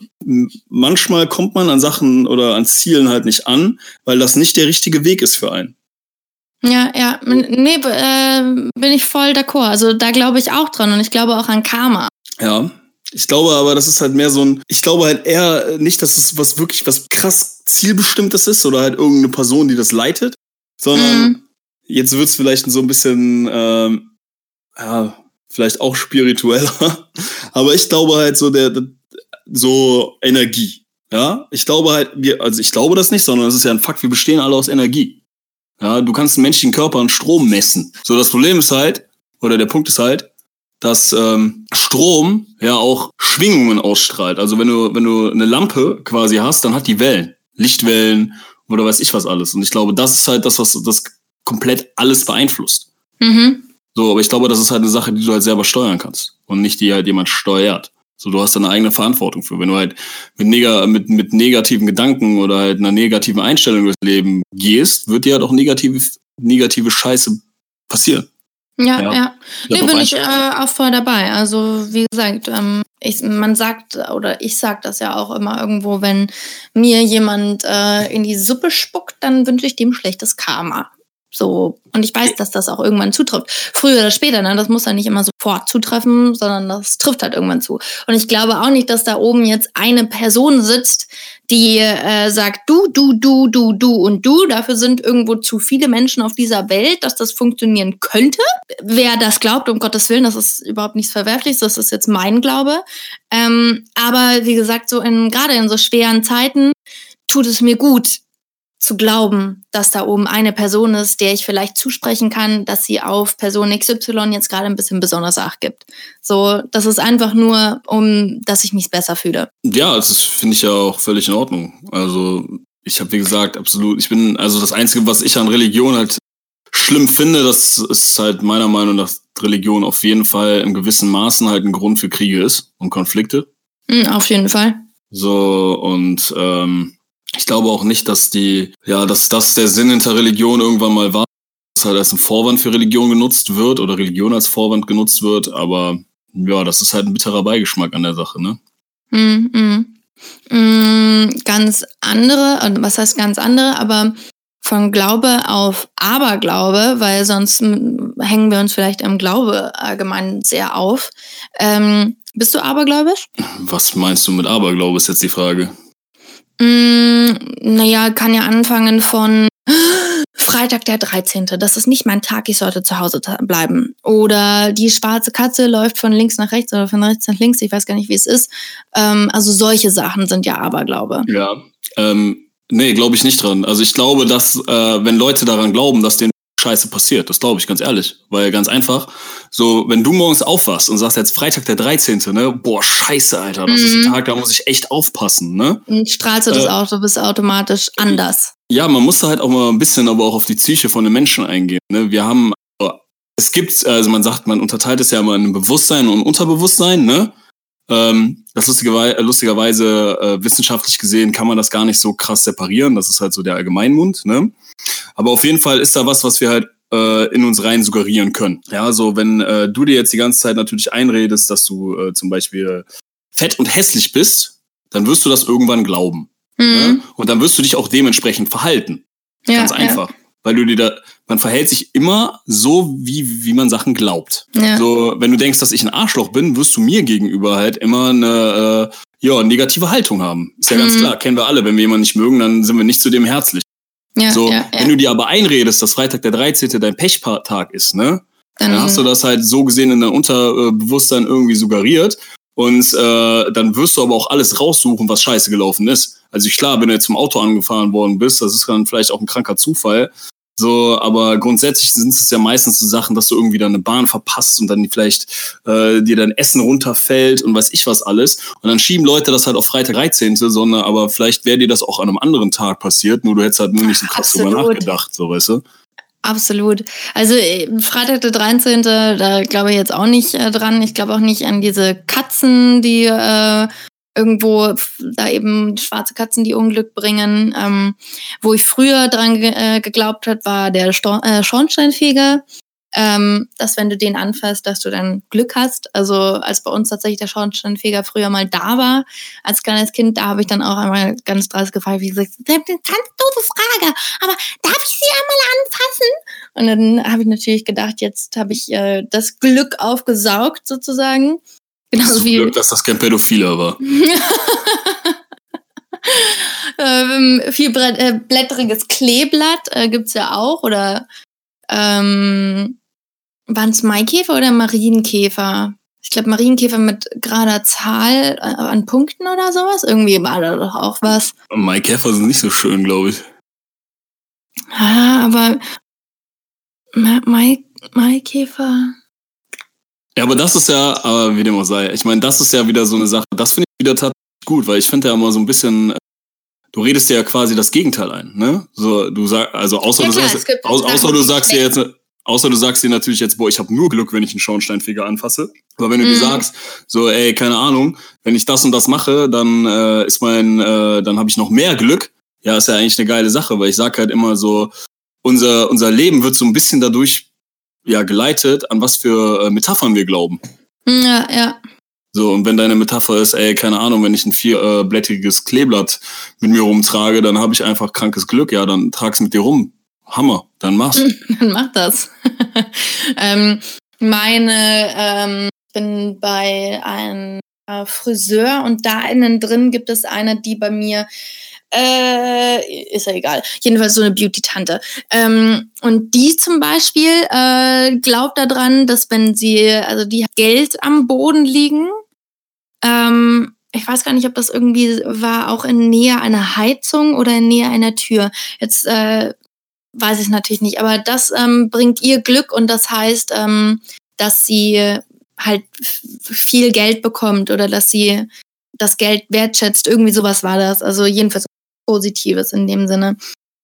manchmal kommt man an Sachen oder an Zielen halt nicht an, weil das nicht der richtige Weg ist für einen. Ja, ja, nee, äh, bin ich voll d'accord. Also da glaube ich auch dran und ich glaube auch an Karma. Ja, ich glaube aber, das ist halt mehr so ein, ich glaube halt eher nicht, dass es was wirklich was krass zielbestimmtes ist oder halt irgendeine Person, die das leitet, sondern mhm. jetzt wird's vielleicht so ein bisschen, ähm, ja, vielleicht auch spiritueller, aber ich glaube halt so der, der so Energie. Ja, ich glaube halt, wir, also ich glaube das nicht, sondern es ist ja ein Fakt, wir bestehen alle aus Energie. Ja, du kannst einen menschlichen Körper an Strom messen. So, das Problem ist halt, oder der Punkt ist halt, dass ähm, Strom ja auch Schwingungen ausstrahlt. Also wenn du, wenn du eine Lampe quasi hast, dann hat die Wellen, Lichtwellen oder weiß ich was alles. Und ich glaube, das ist halt das, was das komplett alles beeinflusst. Mhm. So, aber ich glaube, das ist halt eine Sache, die du halt selber steuern kannst und nicht die halt jemand steuert. So, du hast deine eigene Verantwortung für. Wenn du halt mit, neg mit, mit negativen Gedanken oder halt einer negativen Einstellung durchs Leben gehst, wird dir halt auch negative, negative Scheiße passieren. Ja, ja. ja. Nee, bin ich äh, auch voll dabei. Also, wie gesagt, ähm, ich, man sagt, oder ich sag das ja auch immer irgendwo, wenn mir jemand äh, in die Suppe spuckt, dann wünsche ich dem schlechtes Karma. So, und ich weiß, dass das auch irgendwann zutrifft. Früher oder später, ne? Das muss ja nicht immer sofort zutreffen, sondern das trifft halt irgendwann zu. Und ich glaube auch nicht, dass da oben jetzt eine Person sitzt, die äh, sagt, du, du, du, du, du und du. Dafür sind irgendwo zu viele Menschen auf dieser Welt, dass das funktionieren könnte. Wer das glaubt, um Gottes Willen, das ist überhaupt nichts Verwerfliches, das ist jetzt mein Glaube. Ähm, aber wie gesagt, so in gerade in so schweren Zeiten tut es mir gut, zu glauben, dass da oben eine Person ist, der ich vielleicht zusprechen kann, dass sie auf Person XY jetzt gerade ein bisschen besonders Acht gibt. So, das ist einfach nur, um, dass ich mich besser fühle. Ja, das finde ich ja auch völlig in Ordnung. Also, ich habe, wie gesagt, absolut, ich bin, also das Einzige, was ich an Religion halt schlimm finde, das ist halt meiner Meinung nach Religion auf jeden Fall in gewissen Maßen halt ein Grund für Kriege ist und Konflikte. Mhm, auf jeden Fall. So, und ähm, ich glaube auch nicht, dass die, ja, dass das der Sinn hinter Religion irgendwann mal war, dass halt als ein Vorwand für Religion genutzt wird oder Religion als Vorwand genutzt wird, aber ja, das ist halt ein bitterer Beigeschmack an der Sache, ne? Mm, mm. Mm, ganz andere, was heißt ganz andere, aber von Glaube auf Aberglaube, weil sonst hängen wir uns vielleicht im Glaube allgemein sehr auf. Ähm, bist du abergläubisch? Was meinst du mit Aberglaube, ist jetzt die Frage. Mm, naja, kann ja anfangen von Freitag der 13. Das ist nicht mein Tag, ich sollte zu Hause bleiben. Oder die schwarze Katze läuft von links nach rechts oder von rechts nach links, ich weiß gar nicht, wie es ist. Ähm, also solche Sachen sind ja Aberglaube. Ja, ähm, nee, glaube ich nicht dran. Also ich glaube, dass äh, wenn Leute daran glauben, dass denen Scheiße passiert. Das glaube ich ganz ehrlich. Weil ganz einfach, so, wenn du morgens aufwachst und sagst jetzt Freitag der 13., ne, boah, scheiße, Alter, das mhm. ist ein mhm. Tag, da muss ich echt aufpassen, ne? Und strahlst du das äh, auch, du bist automatisch anders. Ja, man muss da halt auch mal ein bisschen aber auch auf die Psyche von den Menschen eingehen, ne? Wir haben, es gibt, also man sagt, man unterteilt es ja immer in Bewusstsein und Unterbewusstsein, ne? Ähm, das lustigerweise, lustigerweise äh, wissenschaftlich gesehen kann man das gar nicht so krass separieren. Das ist halt so der Allgemeinmund. Ne? Aber auf jeden Fall ist da was, was wir halt äh, in uns rein suggerieren können. Ja, so wenn äh, du dir jetzt die ganze Zeit natürlich einredest, dass du äh, zum Beispiel fett und hässlich bist, dann wirst du das irgendwann glauben. Mhm. Ne? Und dann wirst du dich auch dementsprechend verhalten. Ja, Ganz einfach. Ja. Weil du dir da, man verhält sich immer so, wie, wie man Sachen glaubt. Ja. So, wenn du denkst, dass ich ein Arschloch bin, wirst du mir gegenüber halt immer eine äh, ja, negative Haltung haben. Ist ja mhm. ganz klar, kennen wir alle. Wenn wir jemanden nicht mögen, dann sind wir nicht zu dem herzlich. Ja, so, ja, wenn du dir aber einredest, dass Freitag der 13. dein Pechtag ist, ne? Dann, dann hast du das halt so gesehen in dein Unterbewusstsein irgendwie suggeriert. Und äh, dann wirst du aber auch alles raussuchen, was scheiße gelaufen ist. Also klar, wenn du jetzt zum Auto angefahren worden bist, das ist dann vielleicht auch ein kranker Zufall. So, aber grundsätzlich sind es ja meistens so Sachen, dass du irgendwie dann eine Bahn verpasst und dann vielleicht äh, dir dein Essen runterfällt und weiß ich was alles. Und dann schieben Leute das halt auf Freitag 13. sondern aber vielleicht wäre dir das auch an einem anderen Tag passiert, nur du hättest halt nur nicht so krass drüber nachgedacht, so weißt du. Absolut. Also äh, Freitag der 13., da glaube ich jetzt auch nicht äh, dran. Ich glaube auch nicht an diese Katzen, die äh, irgendwo da eben schwarze Katzen, die Unglück bringen. Ähm, wo ich früher dran ge äh, geglaubt hat, war der Sto äh, Schornsteinfeger ähm, dass wenn du den anfasst, dass du dann Glück hast. Also als bei uns tatsächlich der Schornsteinfeger früher mal da war, als kleines Kind, da habe ich dann auch einmal ganz dreist gefragt, wie gesagt, eine ganz doofe Frage, aber darf ich sie einmal anfassen? Und dann habe ich natürlich gedacht, jetzt habe ich äh, das Glück aufgesaugt sozusagen. Genauso wie Glück, dass das kein Pädophiler war. ähm, viel äh, blättriges Kleeblatt äh, es ja auch oder ähm, waren es Maikäfer oder Marienkäfer? Ich glaube, Marienkäfer mit gerader Zahl äh, an Punkten oder sowas. Irgendwie war da doch auch was. Maikäfer sind nicht so schön, glaube ich. Ah, aber Mai, Maikäfer. Ja, aber das ist ja, aber wie dem auch sei, ich meine, das ist ja wieder so eine Sache, das finde ich wieder tatsächlich gut, weil ich finde ja immer so ein bisschen, du redest dir ja quasi das Gegenteil ein, ne? So, du sagst, also außer ja, du klar, sagst, au, außer du sagst dir jetzt, Außer du sagst dir natürlich jetzt, boah, ich habe nur Glück, wenn ich einen Schornsteinfeger anfasse. Aber wenn du mhm. dir sagst, so, ey, keine Ahnung, wenn ich das und das mache, dann äh, ist mein, äh, dann habe ich noch mehr Glück. Ja, ist ja eigentlich eine geile Sache, weil ich sag halt immer so, unser unser Leben wird so ein bisschen dadurch ja geleitet, an was für äh, Metaphern wir glauben. Ja, ja. So, und wenn deine Metapher ist, ey, keine Ahnung, wenn ich ein vierblättriges Kleeblatt mit mir rumtrage, dann habe ich einfach krankes Glück, ja, dann trag's mit dir rum. Hammer, dann mach's. dann mach das. ähm, meine, ähm, ich bin bei einem äh, Friseur und da innen drin gibt es eine, die bei mir äh, ist ja egal. Jedenfalls so eine Beauty-Tante. Ähm, und die zum Beispiel äh, glaubt daran, dass wenn sie, also die Geld am Boden liegen, ähm, ich weiß gar nicht, ob das irgendwie war, auch in Nähe einer Heizung oder in Nähe einer Tür. Jetzt äh, weiß ich natürlich nicht, aber das ähm, bringt ihr Glück und das heißt, ähm, dass sie halt viel Geld bekommt oder dass sie das Geld wertschätzt. Irgendwie sowas war das. Also jedenfalls Positives in dem Sinne.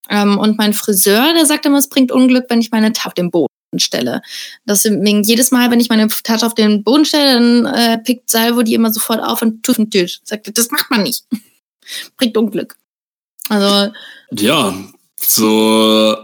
Ähm, und mein Friseur, der sagt immer, es bringt Unglück, wenn ich meine Tasche auf den Boden stelle. Deswegen jedes Mal, wenn ich meine Tasche auf den Boden stelle, dann äh, pickt Salvo die immer sofort auf und tut den Tisch. Sagt, das macht man nicht. bringt Unglück. Also. Ja, so.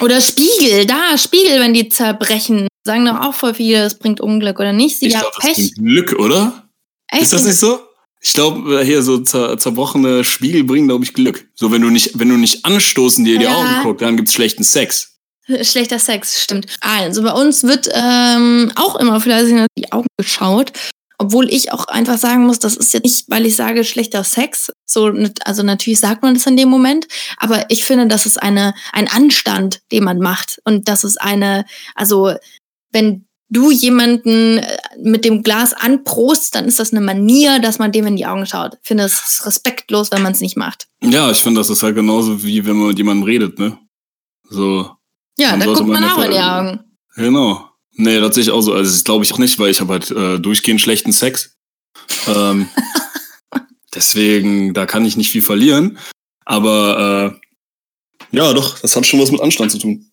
Oder Spiegel, da, Spiegel, wenn die zerbrechen. Sagen doch auch voll viele, das bringt Unglück, oder nicht? Sie ich glaube, das bringt Glück, oder? Echt? Ist das nicht so? Ich glaube, äh, hier so zer zerbrochene Spiegel bringen, glaube ich, Glück. So, wenn du nicht, wenn du nicht anstoßen dir die ja. Augen guckst, dann gibt's schlechten Sex. Schlechter Sex, stimmt. Also bei uns wird ähm, auch immer vielleicht die Augen geschaut. Obwohl ich auch einfach sagen muss, das ist jetzt nicht, weil ich sage schlechter Sex. So, also natürlich sagt man das in dem Moment, aber ich finde, das ist eine, ein Anstand, den man macht. Und das ist eine, also wenn du jemanden äh, mit dem Glas anprost, dann ist das eine Manier, dass man dem in die Augen schaut. Ich finde es respektlos, wenn man es nicht macht. Ja, ich finde, das ist halt genauso wie wenn man mit jemandem redet, ne? So. Ja, da guckt man auch in die Augen. Genau. Nee, das sehe ich auch so. Also das glaube ich auch nicht, weil ich habe halt äh, durchgehend schlechten Sex. Ähm, deswegen, da kann ich nicht viel verlieren. Aber äh, ja, doch, das hat schon was mit Anstand zu tun.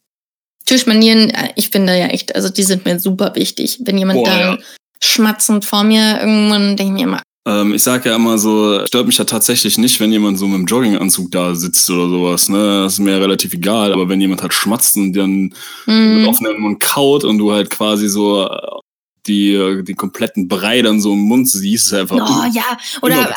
Tischmanieren, äh, ich finde ja echt, also die sind mir super wichtig. Wenn jemand Boah, da ja. schmatzend vor mir irgendwann denke ich mir immer, ähm, ich sage ja immer so, stört mich ja tatsächlich nicht, wenn jemand so mit einem Jogginganzug da sitzt oder sowas. Ne? Das ist mir relativ egal. Aber wenn jemand halt schmatzt und dann mhm. mit offenem Mund kaut und du halt quasi so äh, die, die kompletten Brei dann so im Mund siehst, ist einfach. Oh ja, oder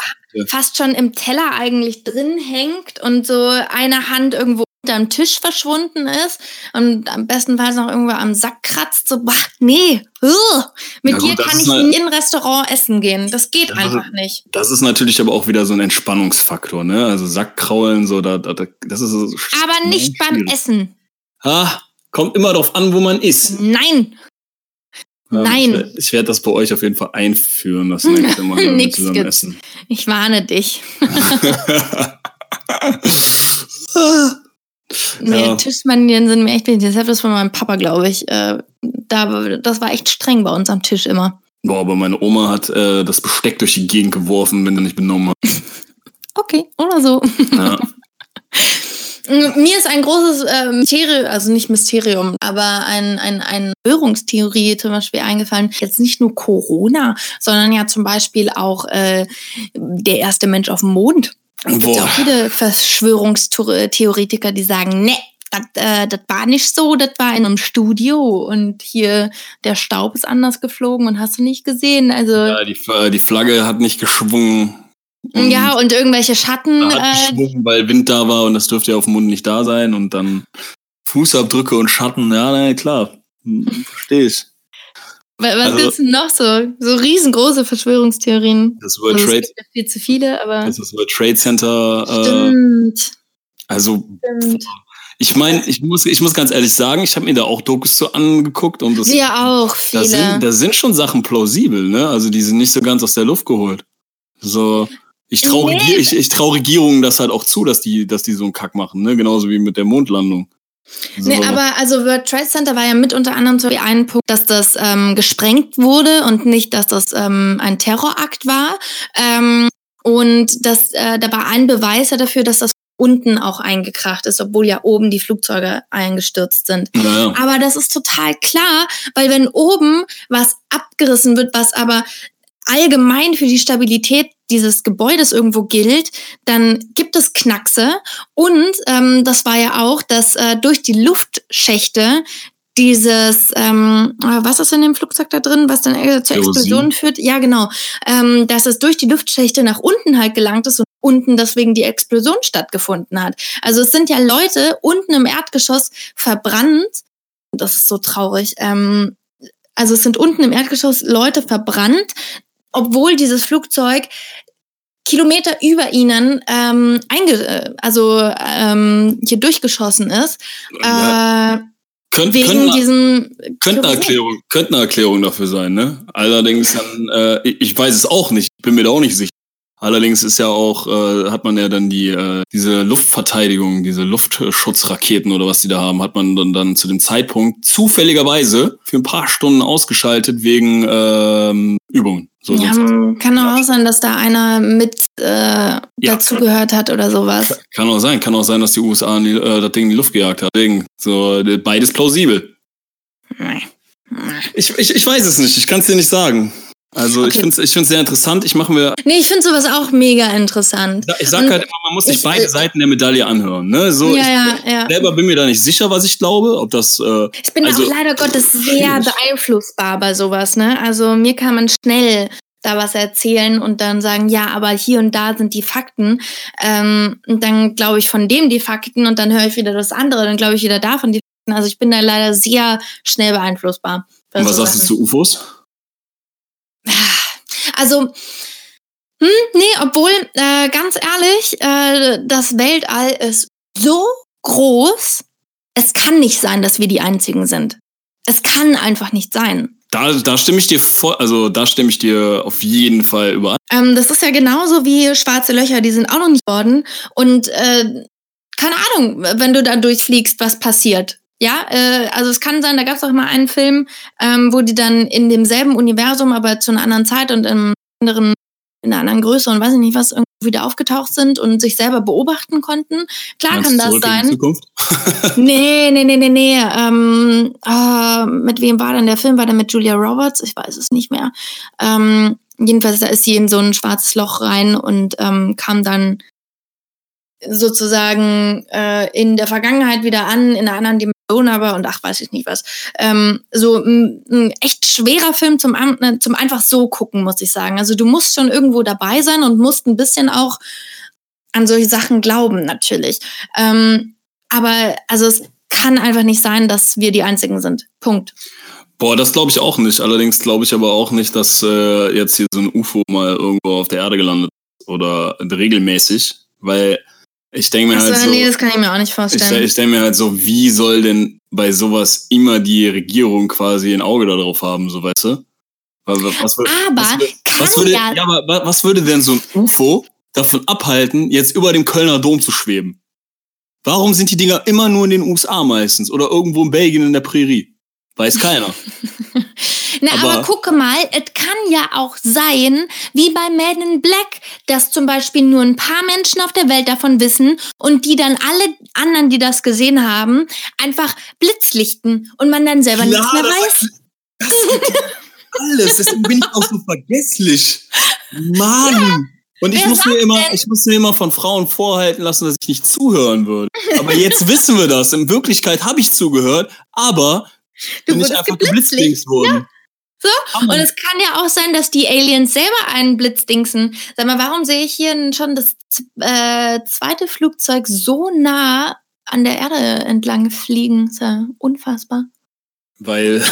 fast schon im Teller eigentlich drin hängt und so eine Hand irgendwo unterm Tisch verschwunden ist und am bestenfalls noch irgendwo am Sack kratzt, so, bah, nee, uh, mit gut, dir kann ich nie in ein Restaurant essen gehen. Das geht das einfach nicht. Das ist natürlich aber auch wieder so ein Entspannungsfaktor, ne? Also Sackkraulen, so, da, da, das ist so Aber nicht beim Essen. Ah, kommt immer drauf an, wo man ist. Nein. Ja, Nein. Ich, ich werde das bei euch auf jeden Fall einführen, das nächste Mal, wenn wir zusammen gibt's. essen. Ich warne dich. Nee, ja. Tischmanieren sind mir echt wichtig. Das habe das von meinem Papa, glaube ich. Äh, da, das war echt streng bei uns am Tisch immer. Boah, aber meine Oma hat äh, das Besteck durch die Gegend geworfen, wenn er nicht benommen hat. okay, oder so. Ja. Mir ist ein großes äh, Mysterium, also nicht Mysterium, aber ein, ein, ein Verschwörungstheorie zum Beispiel eingefallen. Jetzt nicht nur Corona, sondern ja zum Beispiel auch äh, der erste Mensch auf dem Mond. Es gibt auch viele Verschwörungstheoretiker, die sagen, ne, das, äh, das war nicht so, das war in einem Studio und hier der Staub ist anders geflogen und hast du nicht gesehen. Also ja, die, die Flagge hat nicht geschwungen. Ja, und irgendwelche Schatten. Hat äh, geschwungen, weil Wind da war und das dürfte ja auf dem Mund nicht da sein und dann Fußabdrücke und Schatten, ja, na, klar. Hm, verstehe ich. Was also, gibt's denn noch so? So riesengroße Verschwörungstheorien. Das World also, Trade. Es viel zu viele, aber. Das ist World Trade Center. Äh, Stimmt. Also. Stimmt. Ich meine, ich muss, ich muss ganz ehrlich sagen, ich habe mir da auch Dokus so angeguckt und das. Wir auch, viele. Da sind, da sind schon Sachen plausibel, ne? Also die sind nicht so ganz aus der Luft geholt. So, ich traue nee. ich, ich trau Regierungen das halt auch zu, dass die, dass die so einen Kack machen, ne? Genauso wie mit der Mondlandung. So. Nee, aber also World Trade Center war ja mit unter anderem so ein Punkt, dass das ähm, gesprengt wurde und nicht, dass das ähm, ein Terrorakt war. Ähm, und das, äh, da war ein Beweis ja dafür, dass das unten auch eingekracht ist, obwohl ja oben die Flugzeuge eingestürzt sind. Ja. Aber das ist total klar, weil wenn oben was abgerissen wird, was aber allgemein für die Stabilität dieses Gebäudes irgendwo gilt, dann gibt es Knackse. Und ähm, das war ja auch, dass äh, durch die Luftschächte dieses, ähm, ah, was ist in dem Flugzeug da drin, was dann äh, zur Explosion führt? Ja, genau. Ähm, dass es durch die Luftschächte nach unten halt gelangt ist und unten deswegen die Explosion stattgefunden hat. Also es sind ja Leute unten im Erdgeschoss verbrannt. Das ist so traurig. Ähm, also es sind unten im Erdgeschoss Leute verbrannt, obwohl dieses Flugzeug Kilometer über ihnen ähm, einge äh, also ähm, hier durchgeschossen ist. Ja. Äh, Könnt, wegen könnte, diesem könnte eine, Erklärung, könnte eine Erklärung dafür sein, ne? Allerdings, dann, äh, ich weiß es auch nicht, bin mir da auch nicht sicher. Allerdings ist ja auch, äh, hat man ja dann die äh, diese Luftverteidigung, diese Luftschutzraketen oder was die da haben, hat man dann, dann zu dem Zeitpunkt zufälligerweise für ein paar Stunden ausgeschaltet wegen ähm, Übungen. So ja, kann auch sein, dass da einer mit äh, dazugehört hat oder sowas. Kann auch sein, kann auch sein, dass die USA die, äh, das Ding in die Luft gejagt hat. Deswegen, so beides plausibel. Nee. Ich, ich, ich weiß es nicht, ich kann es dir nicht sagen. Also okay. ich finde es ich find's sehr interessant. Ich mache mir. Nee, ich finde sowas auch mega interessant. Ich sag halt immer, man muss sich ich, beide Seiten der Medaille anhören. Ne? So, ja, ja, ja. selber bin mir da nicht sicher, was ich glaube. Ob das. Äh, ich bin also, auch leider Gottes sehr beeinflussbar bei sowas, ne? Also mir kann man schnell da was erzählen und dann sagen, ja, aber hier und da sind die Fakten. Ähm, und dann glaube ich von dem die Fakten und dann höre ich wieder das andere, dann glaube ich wieder davon die Fakten. Also ich bin da leider sehr schnell beeinflussbar. Und was sagst du zu UFOs? Also, hm, nee, obwohl, äh, ganz ehrlich, äh, das Weltall ist so groß, es kann nicht sein, dass wir die Einzigen sind. Es kann einfach nicht sein. Da, da stimme ich dir voll, also da stimme ich dir auf jeden Fall überein. Ähm, das ist ja genauso wie schwarze Löcher, die sind auch noch nicht worden. Und äh, keine Ahnung, wenn du da durchfliegst, was passiert. Ja, äh, also es kann sein, da gab es auch mal einen Film, ähm, wo die dann in demselben Universum, aber zu einer anderen Zeit und im anderen, in einer anderen Größe und weiß ich nicht was, irgendwie wieder aufgetaucht sind und sich selber beobachten konnten. Klar Meinst kann das sein. In Zukunft? nee, nee, nee, nee, nee. Ähm, äh, mit wem war denn der Film? War der mit Julia Roberts? Ich weiß es nicht mehr. Ähm, jedenfalls, da ist sie in so ein schwarzes Loch rein und ähm, kam dann sozusagen äh, in der Vergangenheit wieder an, in einer anderen Dimension aber und ach, weiß ich nicht was. Ähm, so ein, echt schwerer Film zum, ne, zum einfach so gucken, muss ich sagen. Also du musst schon irgendwo dabei sein und musst ein bisschen auch an solche Sachen glauben, natürlich. Ähm, aber also es kann einfach nicht sein, dass wir die Einzigen sind. Punkt. Boah, das glaube ich auch nicht. Allerdings glaube ich aber auch nicht, dass äh, jetzt hier so ein UFO mal irgendwo auf der Erde gelandet ist oder regelmäßig, weil ich denke mir Achso, halt so. Nee, das kann ich mir auch nicht vorstellen. Ich, ich denke mir halt so, wie soll denn bei sowas immer die Regierung quasi ein Auge darauf haben, so weißt du? Was, würde, aber was, was würde, ja, ja, aber was würde denn so ein UFO davon abhalten, jetzt über dem Kölner Dom zu schweben? Warum sind die Dinger immer nur in den USA meistens oder irgendwo in Belgien in der Prärie? Weiß keiner. Na, aber, aber gucke mal, es kann ja auch sein, wie bei Man in Black, dass zum Beispiel nur ein paar Menschen auf der Welt davon wissen und die dann alle anderen, die das gesehen haben, einfach blitzlichten und man dann selber Klar, nichts mehr weiß. Das, das alles, deswegen bin ich auch so vergesslich. Mann! Ja. Und ich muss, mir immer, ich muss mir immer von Frauen vorhalten lassen, dass ich nicht zuhören würde. Aber jetzt wissen wir das. In Wirklichkeit habe ich zugehört, aber du bin ich einfach geblitzdings worden. Ja. So? Und es kann ja auch sein, dass die Aliens selber einen Blitzdingsen. Sag mal, warum sehe ich hier schon das äh, zweite Flugzeug so nah an der Erde entlang fliegen? ist ja unfassbar. Weil,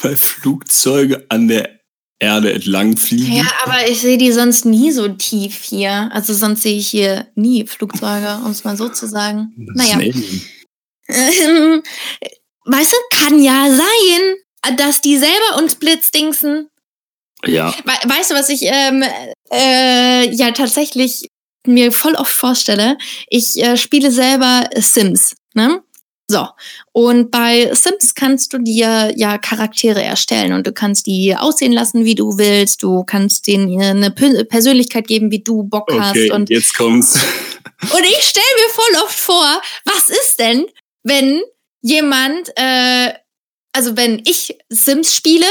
weil Flugzeuge an der Erde entlang fliegen. Ja, aber ich sehe die sonst nie so tief hier. Also sonst sehe ich hier nie Flugzeuge, um es mal so zu sagen. Das naja. Weißt du, kann ja sein, dass die selber uns blitzdingsen. Ja. We weißt du, was ich ähm, äh, ja tatsächlich mir voll oft vorstelle? Ich äh, spiele selber Sims, ne? So, und bei Sims kannst du dir ja Charaktere erstellen und du kannst die aussehen lassen, wie du willst. Du kannst denen eine Persönlichkeit geben, wie du Bock okay, hast. Und jetzt kommt's. Und ich stelle mir voll oft vor, was ist denn, wenn jemand, äh, also wenn ich Sims spiele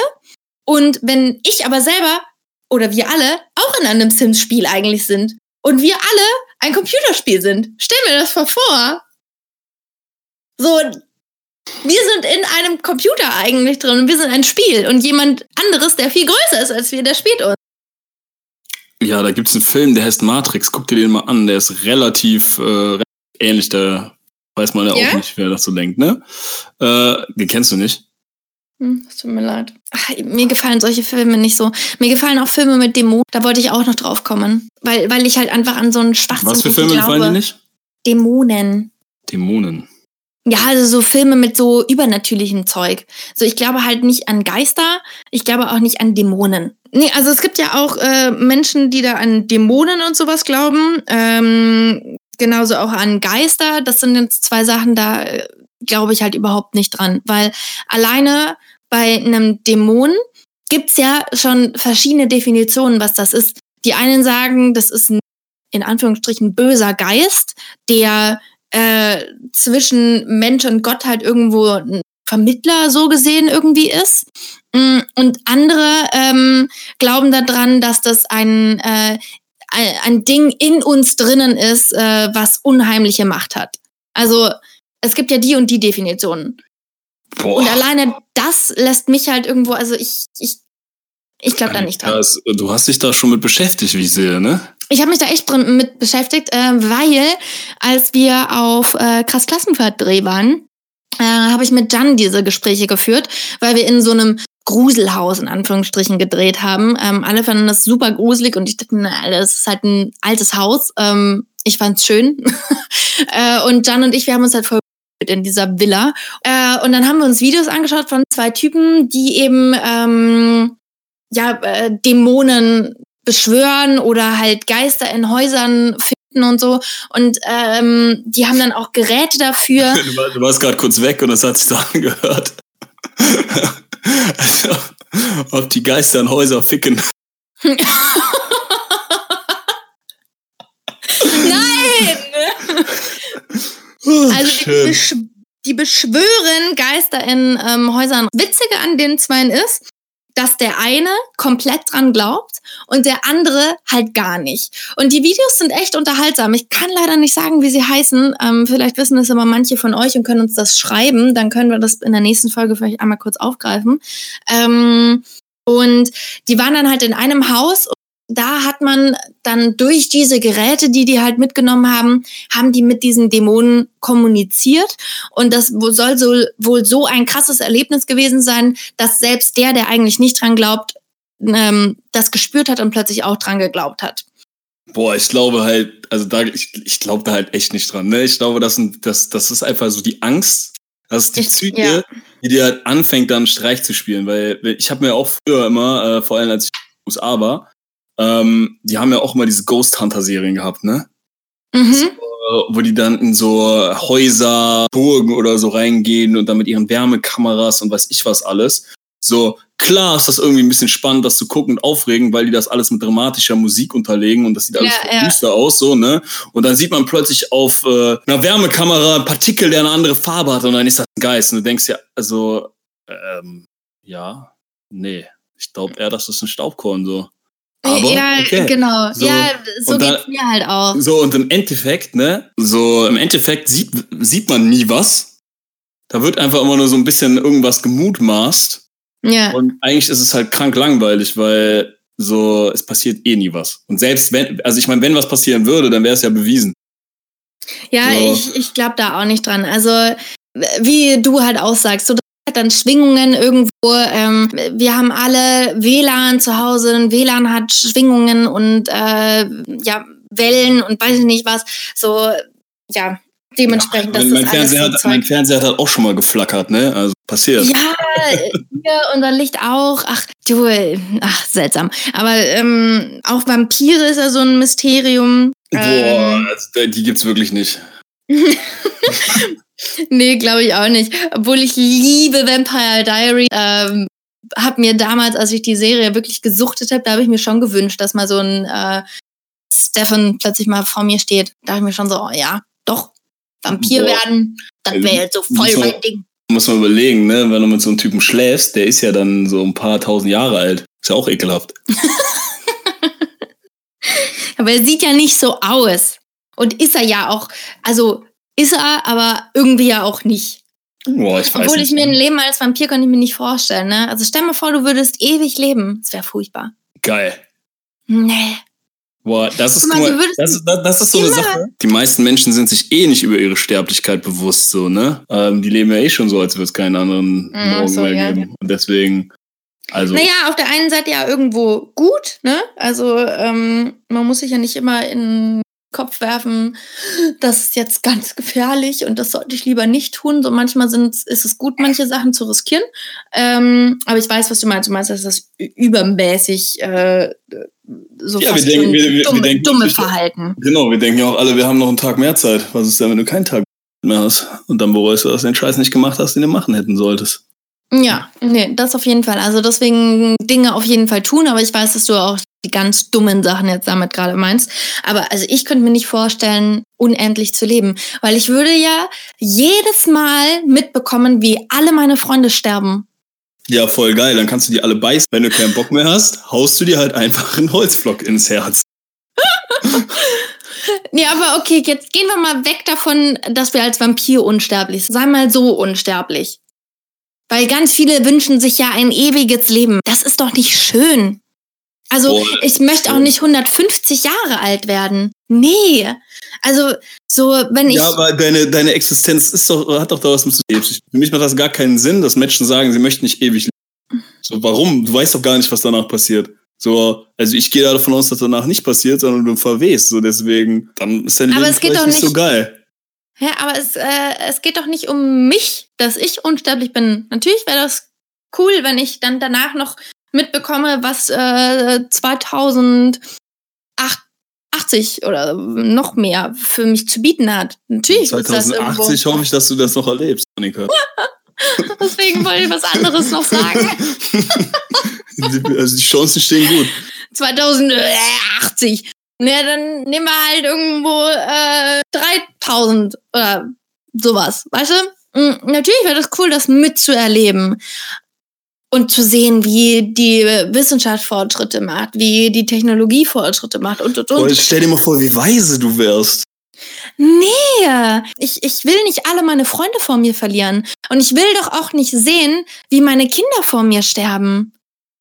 und wenn ich aber selber oder wir alle auch in einem Sims-Spiel eigentlich sind und wir alle ein Computerspiel sind. Stell mir das vor vor. So, wir sind in einem Computer eigentlich drin und wir sind ein Spiel und jemand anderes, der viel größer ist als wir, der spielt uns. Ja, da gibt es einen Film, der heißt Matrix. Guck dir den mal an. Der ist relativ äh, ähnlich. Da weiß man ja, ja, auch nicht, wer das so denkt, ne? Äh, den kennst du nicht? Hm, tut mir leid. Ach, mir gefallen solche Filme nicht so. Mir gefallen auch Filme mit Dämonen. Da wollte ich auch noch drauf kommen. Weil, weil ich halt einfach an so einen Schwachsinn Was für Filme gefallen dir nicht? Dämonen. Dämonen. Ja, also so Filme mit so übernatürlichem Zeug. So, ich glaube halt nicht an Geister, ich glaube auch nicht an Dämonen. Nee, also es gibt ja auch äh, Menschen, die da an Dämonen und sowas glauben. Ähm, genauso auch an Geister. Das sind jetzt zwei Sachen, da äh, glaube ich halt überhaupt nicht dran. Weil alleine bei einem Dämon gibt's ja schon verschiedene Definitionen, was das ist. Die einen sagen, das ist ein in Anführungsstrichen böser Geist, der äh, zwischen Mensch und Gott halt irgendwo ein Vermittler so gesehen irgendwie ist. Mm, und andere ähm, glauben daran, dass das ein, äh, ein Ding in uns drinnen ist, äh, was unheimliche Macht hat. Also es gibt ja die und die Definitionen. Boah. Und alleine das lässt mich halt irgendwo, also ich, ich, ich glaube da nicht dran. Das, du hast dich da schon mit beschäftigt, wie ich sehe, ne? Ich habe mich da echt mit beschäftigt, äh, weil als wir auf äh, Krass Klassenfahrt-Dreh waren, äh, habe ich mit Jan diese Gespräche geführt, weil wir in so einem Gruselhaus in Anführungsstrichen gedreht haben. Ähm, alle fanden das super gruselig und ich dachte, na, das ist halt ein altes Haus. Ähm, ich fand's schön. äh, und Jan und ich, wir haben uns halt voll in dieser Villa. Äh, und dann haben wir uns Videos angeschaut von zwei Typen, die eben ähm, ja äh, Dämonen beschwören oder halt Geister in Häusern finden und so. Und ähm, die haben dann auch Geräte dafür. Du, war, du warst gerade kurz weg und das hat sich so angehört. also, ob die Geister in Häuser ficken. Also die, besch die, beschwören Geister in ähm, Häusern. Witzige an den Zweien ist, dass der eine komplett dran glaubt und der andere halt gar nicht. Und die Videos sind echt unterhaltsam. Ich kann leider nicht sagen, wie sie heißen. Ähm, vielleicht wissen das aber manche von euch und können uns das schreiben. Dann können wir das in der nächsten Folge vielleicht einmal kurz aufgreifen. Ähm, und die waren dann halt in einem Haus da hat man dann durch diese Geräte, die die halt mitgenommen haben, haben die mit diesen Dämonen kommuniziert. Und das soll so, wohl so ein krasses Erlebnis gewesen sein, dass selbst der, der eigentlich nicht dran glaubt, ähm, das gespürt hat und plötzlich auch dran geglaubt hat. Boah, ich glaube halt, also da, ich, ich glaube da halt echt nicht dran. Ne? Ich glaube, das, das, das ist einfach so die Angst, das ist die Psyche, ja. die dir halt anfängt, dann Streich zu spielen. Weil ich habe mir auch früher immer, äh, vor allem als ich in den USA war, ähm, die haben ja auch immer diese Ghost Hunter Serien gehabt, ne? Mhm. So, wo die dann in so Häuser, Burgen oder so reingehen und dann mit ihren Wärmekameras und weiß ich was alles. So, klar ist das irgendwie ein bisschen spannend, das zu gucken und aufregend, weil die das alles mit dramatischer Musik unterlegen und das sieht alles Ja, ja. düster aus, so, ne? Und dann sieht man plötzlich auf äh, einer Wärmekamera einen Partikel, der eine andere Farbe hat und dann ist das ein Geist. Und du denkst ja, also, ähm, ja, nee. Ich glaube eher, das ist ein Staubkorn, so. Aber, ja, okay. genau. So, ja, so da- geht's mir halt auch. So, und im Endeffekt, ne, so im Endeffekt sieht, sieht man nie was. Da wird einfach immer nur so ein bisschen irgendwas gemutmaßt. Ja. Und eigentlich ist es halt krank langweilig, weil so, es passiert eh nie was. Und selbst wenn, also ich meine, wenn was passieren würde, dann wäre es ja bewiesen. Ja, So. ich, ich glaube da auch nicht dran. Also, wie du halt auch sagst, so dann Schwingungen irgendwo. Ähm, wir haben alle WLAN zu Hause. Ein WLAN hat Schwingungen und äh, ja, Wellen und weiß ich nicht was. So, ja, dementsprechend, das mein, mein, Fernseher hat, mein. Fernseher hat auch schon mal geflackert, ne? Also passiert. Ja, hier unser Licht auch. Ach, du, ach, seltsam. Aber ähm, auch Vampire ist ja so ein Mysterium. Boah, Ähm, also, die gibt's wirklich nicht. Nee, glaube ich auch nicht. Obwohl ich liebe Vampire Diary. Ähm, hab mir damals, als ich die Serie wirklich gesuchtet habe, da habe ich mir schon gewünscht, dass mal so ein äh, Stefan plötzlich mal vor mir steht. Da habe ich mir schon so, oh, ja, doch, Vampir Boah. werden, das wäre jetzt so voll So. mein Ding. Muss man überlegen, ne? Wenn du mit so einem Typen schläfst, der ist ja dann so ein paar tausend Jahre alt. Ist ja auch ekelhaft. Aber er sieht ja nicht so aus. Und ist er ja auch, also ist er, aber irgendwie ja auch nicht. Boah, ich weiß Obwohl nicht. ich mir ein Leben als Vampir kann ich mir nicht vorstellen, ne? Also stell mir vor, du würdest ewig leben. Das wäre furchtbar. Geil. Nee. Boah, das ist, mal, würdest das, ist- das, das ist so eine Sache. Die meisten Menschen sind sich eh nicht über ihre Sterblichkeit bewusst, so, ne? Ähm, die leben ja eh schon so, als würde es keinen anderen Mm, Morgen so, mehr ja. geben. Und deswegen, also, Naja, auf der einen Seite ja irgendwo gut, ne? Also ähm, man muss sich ja nicht immer in Kopf werfen, das ist jetzt ganz gefährlich und das sollte ich lieber nicht tun. So manchmal sind, ist es gut, manche Sachen zu riskieren. Ähm, aber ich weiß, was du meinst. Du meinst, dass das übermäßig äh, so Ja, wir denken- wir- wir- dumme, wir denken dumme Verhalten. genau, wir denken ja auch alle, wir haben noch einen Tag mehr Zeit. Was ist denn, wenn du keinen Tag mehr hast? Und dann bereust du, dass du den Scheiß nicht gemacht hast, den du machen hätten solltest. Ja, nee, das auf jeden Fall. Also deswegen Dinge auf jeden Fall tun, aber ich weiß, dass du auch die ganz dummen Sachen jetzt damit gerade meinst. Aber also ich könnte mir nicht vorstellen, unendlich zu leben, weil ich würde ja jedes Mal mitbekommen, wie alle meine Freunde sterben. Ja, voll geil. Dann kannst du die alle beißen. Wenn du keinen Bock mehr hast, haust du dir halt einfach einen Holzflock ins Herz. Nee, aber okay, jetzt gehen wir mal weg davon, dass wir als Vampir unsterblich sind. Sei mal so unsterblich. Weil ganz viele wünschen sich ja ein ewiges Leben. Das ist doch nicht schön. Also, Boah, ich möchte auch nicht 150 Jahre alt werden. Nee. Also, so, wenn ich. Ja, aber deine, deine Existenz ist doch, hat doch da was mit zu tun. Für mich macht das gar keinen Sinn, dass Menschen sagen, sie möchten nicht ewig leben. So, warum? Du weißt doch gar nicht, was danach passiert. So, also ich gehe da davon aus, dass danach nicht passiert, sondern du verwehst. So, deswegen, dann ist dein Aber Leben es geht doch nicht so geil. Ja, aber es, äh, es geht doch nicht um mich, dass ich unsterblich bin. Natürlich wäre das cool, wenn ich dann danach noch mitbekomme, was äh, 2080 oder noch mehr für mich zu bieten hat. Natürlich ist das 2080 hoffe ich, dass du das noch erlebst, irgendwo. Deswegen wollte ich was anderes noch sagen. also die Chancen stehen gut. 2080. Na, dann nehmen wir halt irgendwo äh, 3000 oder sowas, weißt du? Mm, Natürlich wäre das cool, das mitzuerleben und zu sehen, wie die Wissenschaft Fortschritte macht, wie die Technologie Fortschritte macht und und Boah, und. stell dir mal vor, wie weise du wärst. Nee, ich, ich will nicht alle meine Freunde vor mir verlieren. Und ich will doch auch nicht sehen, wie meine Kinder vor mir sterben.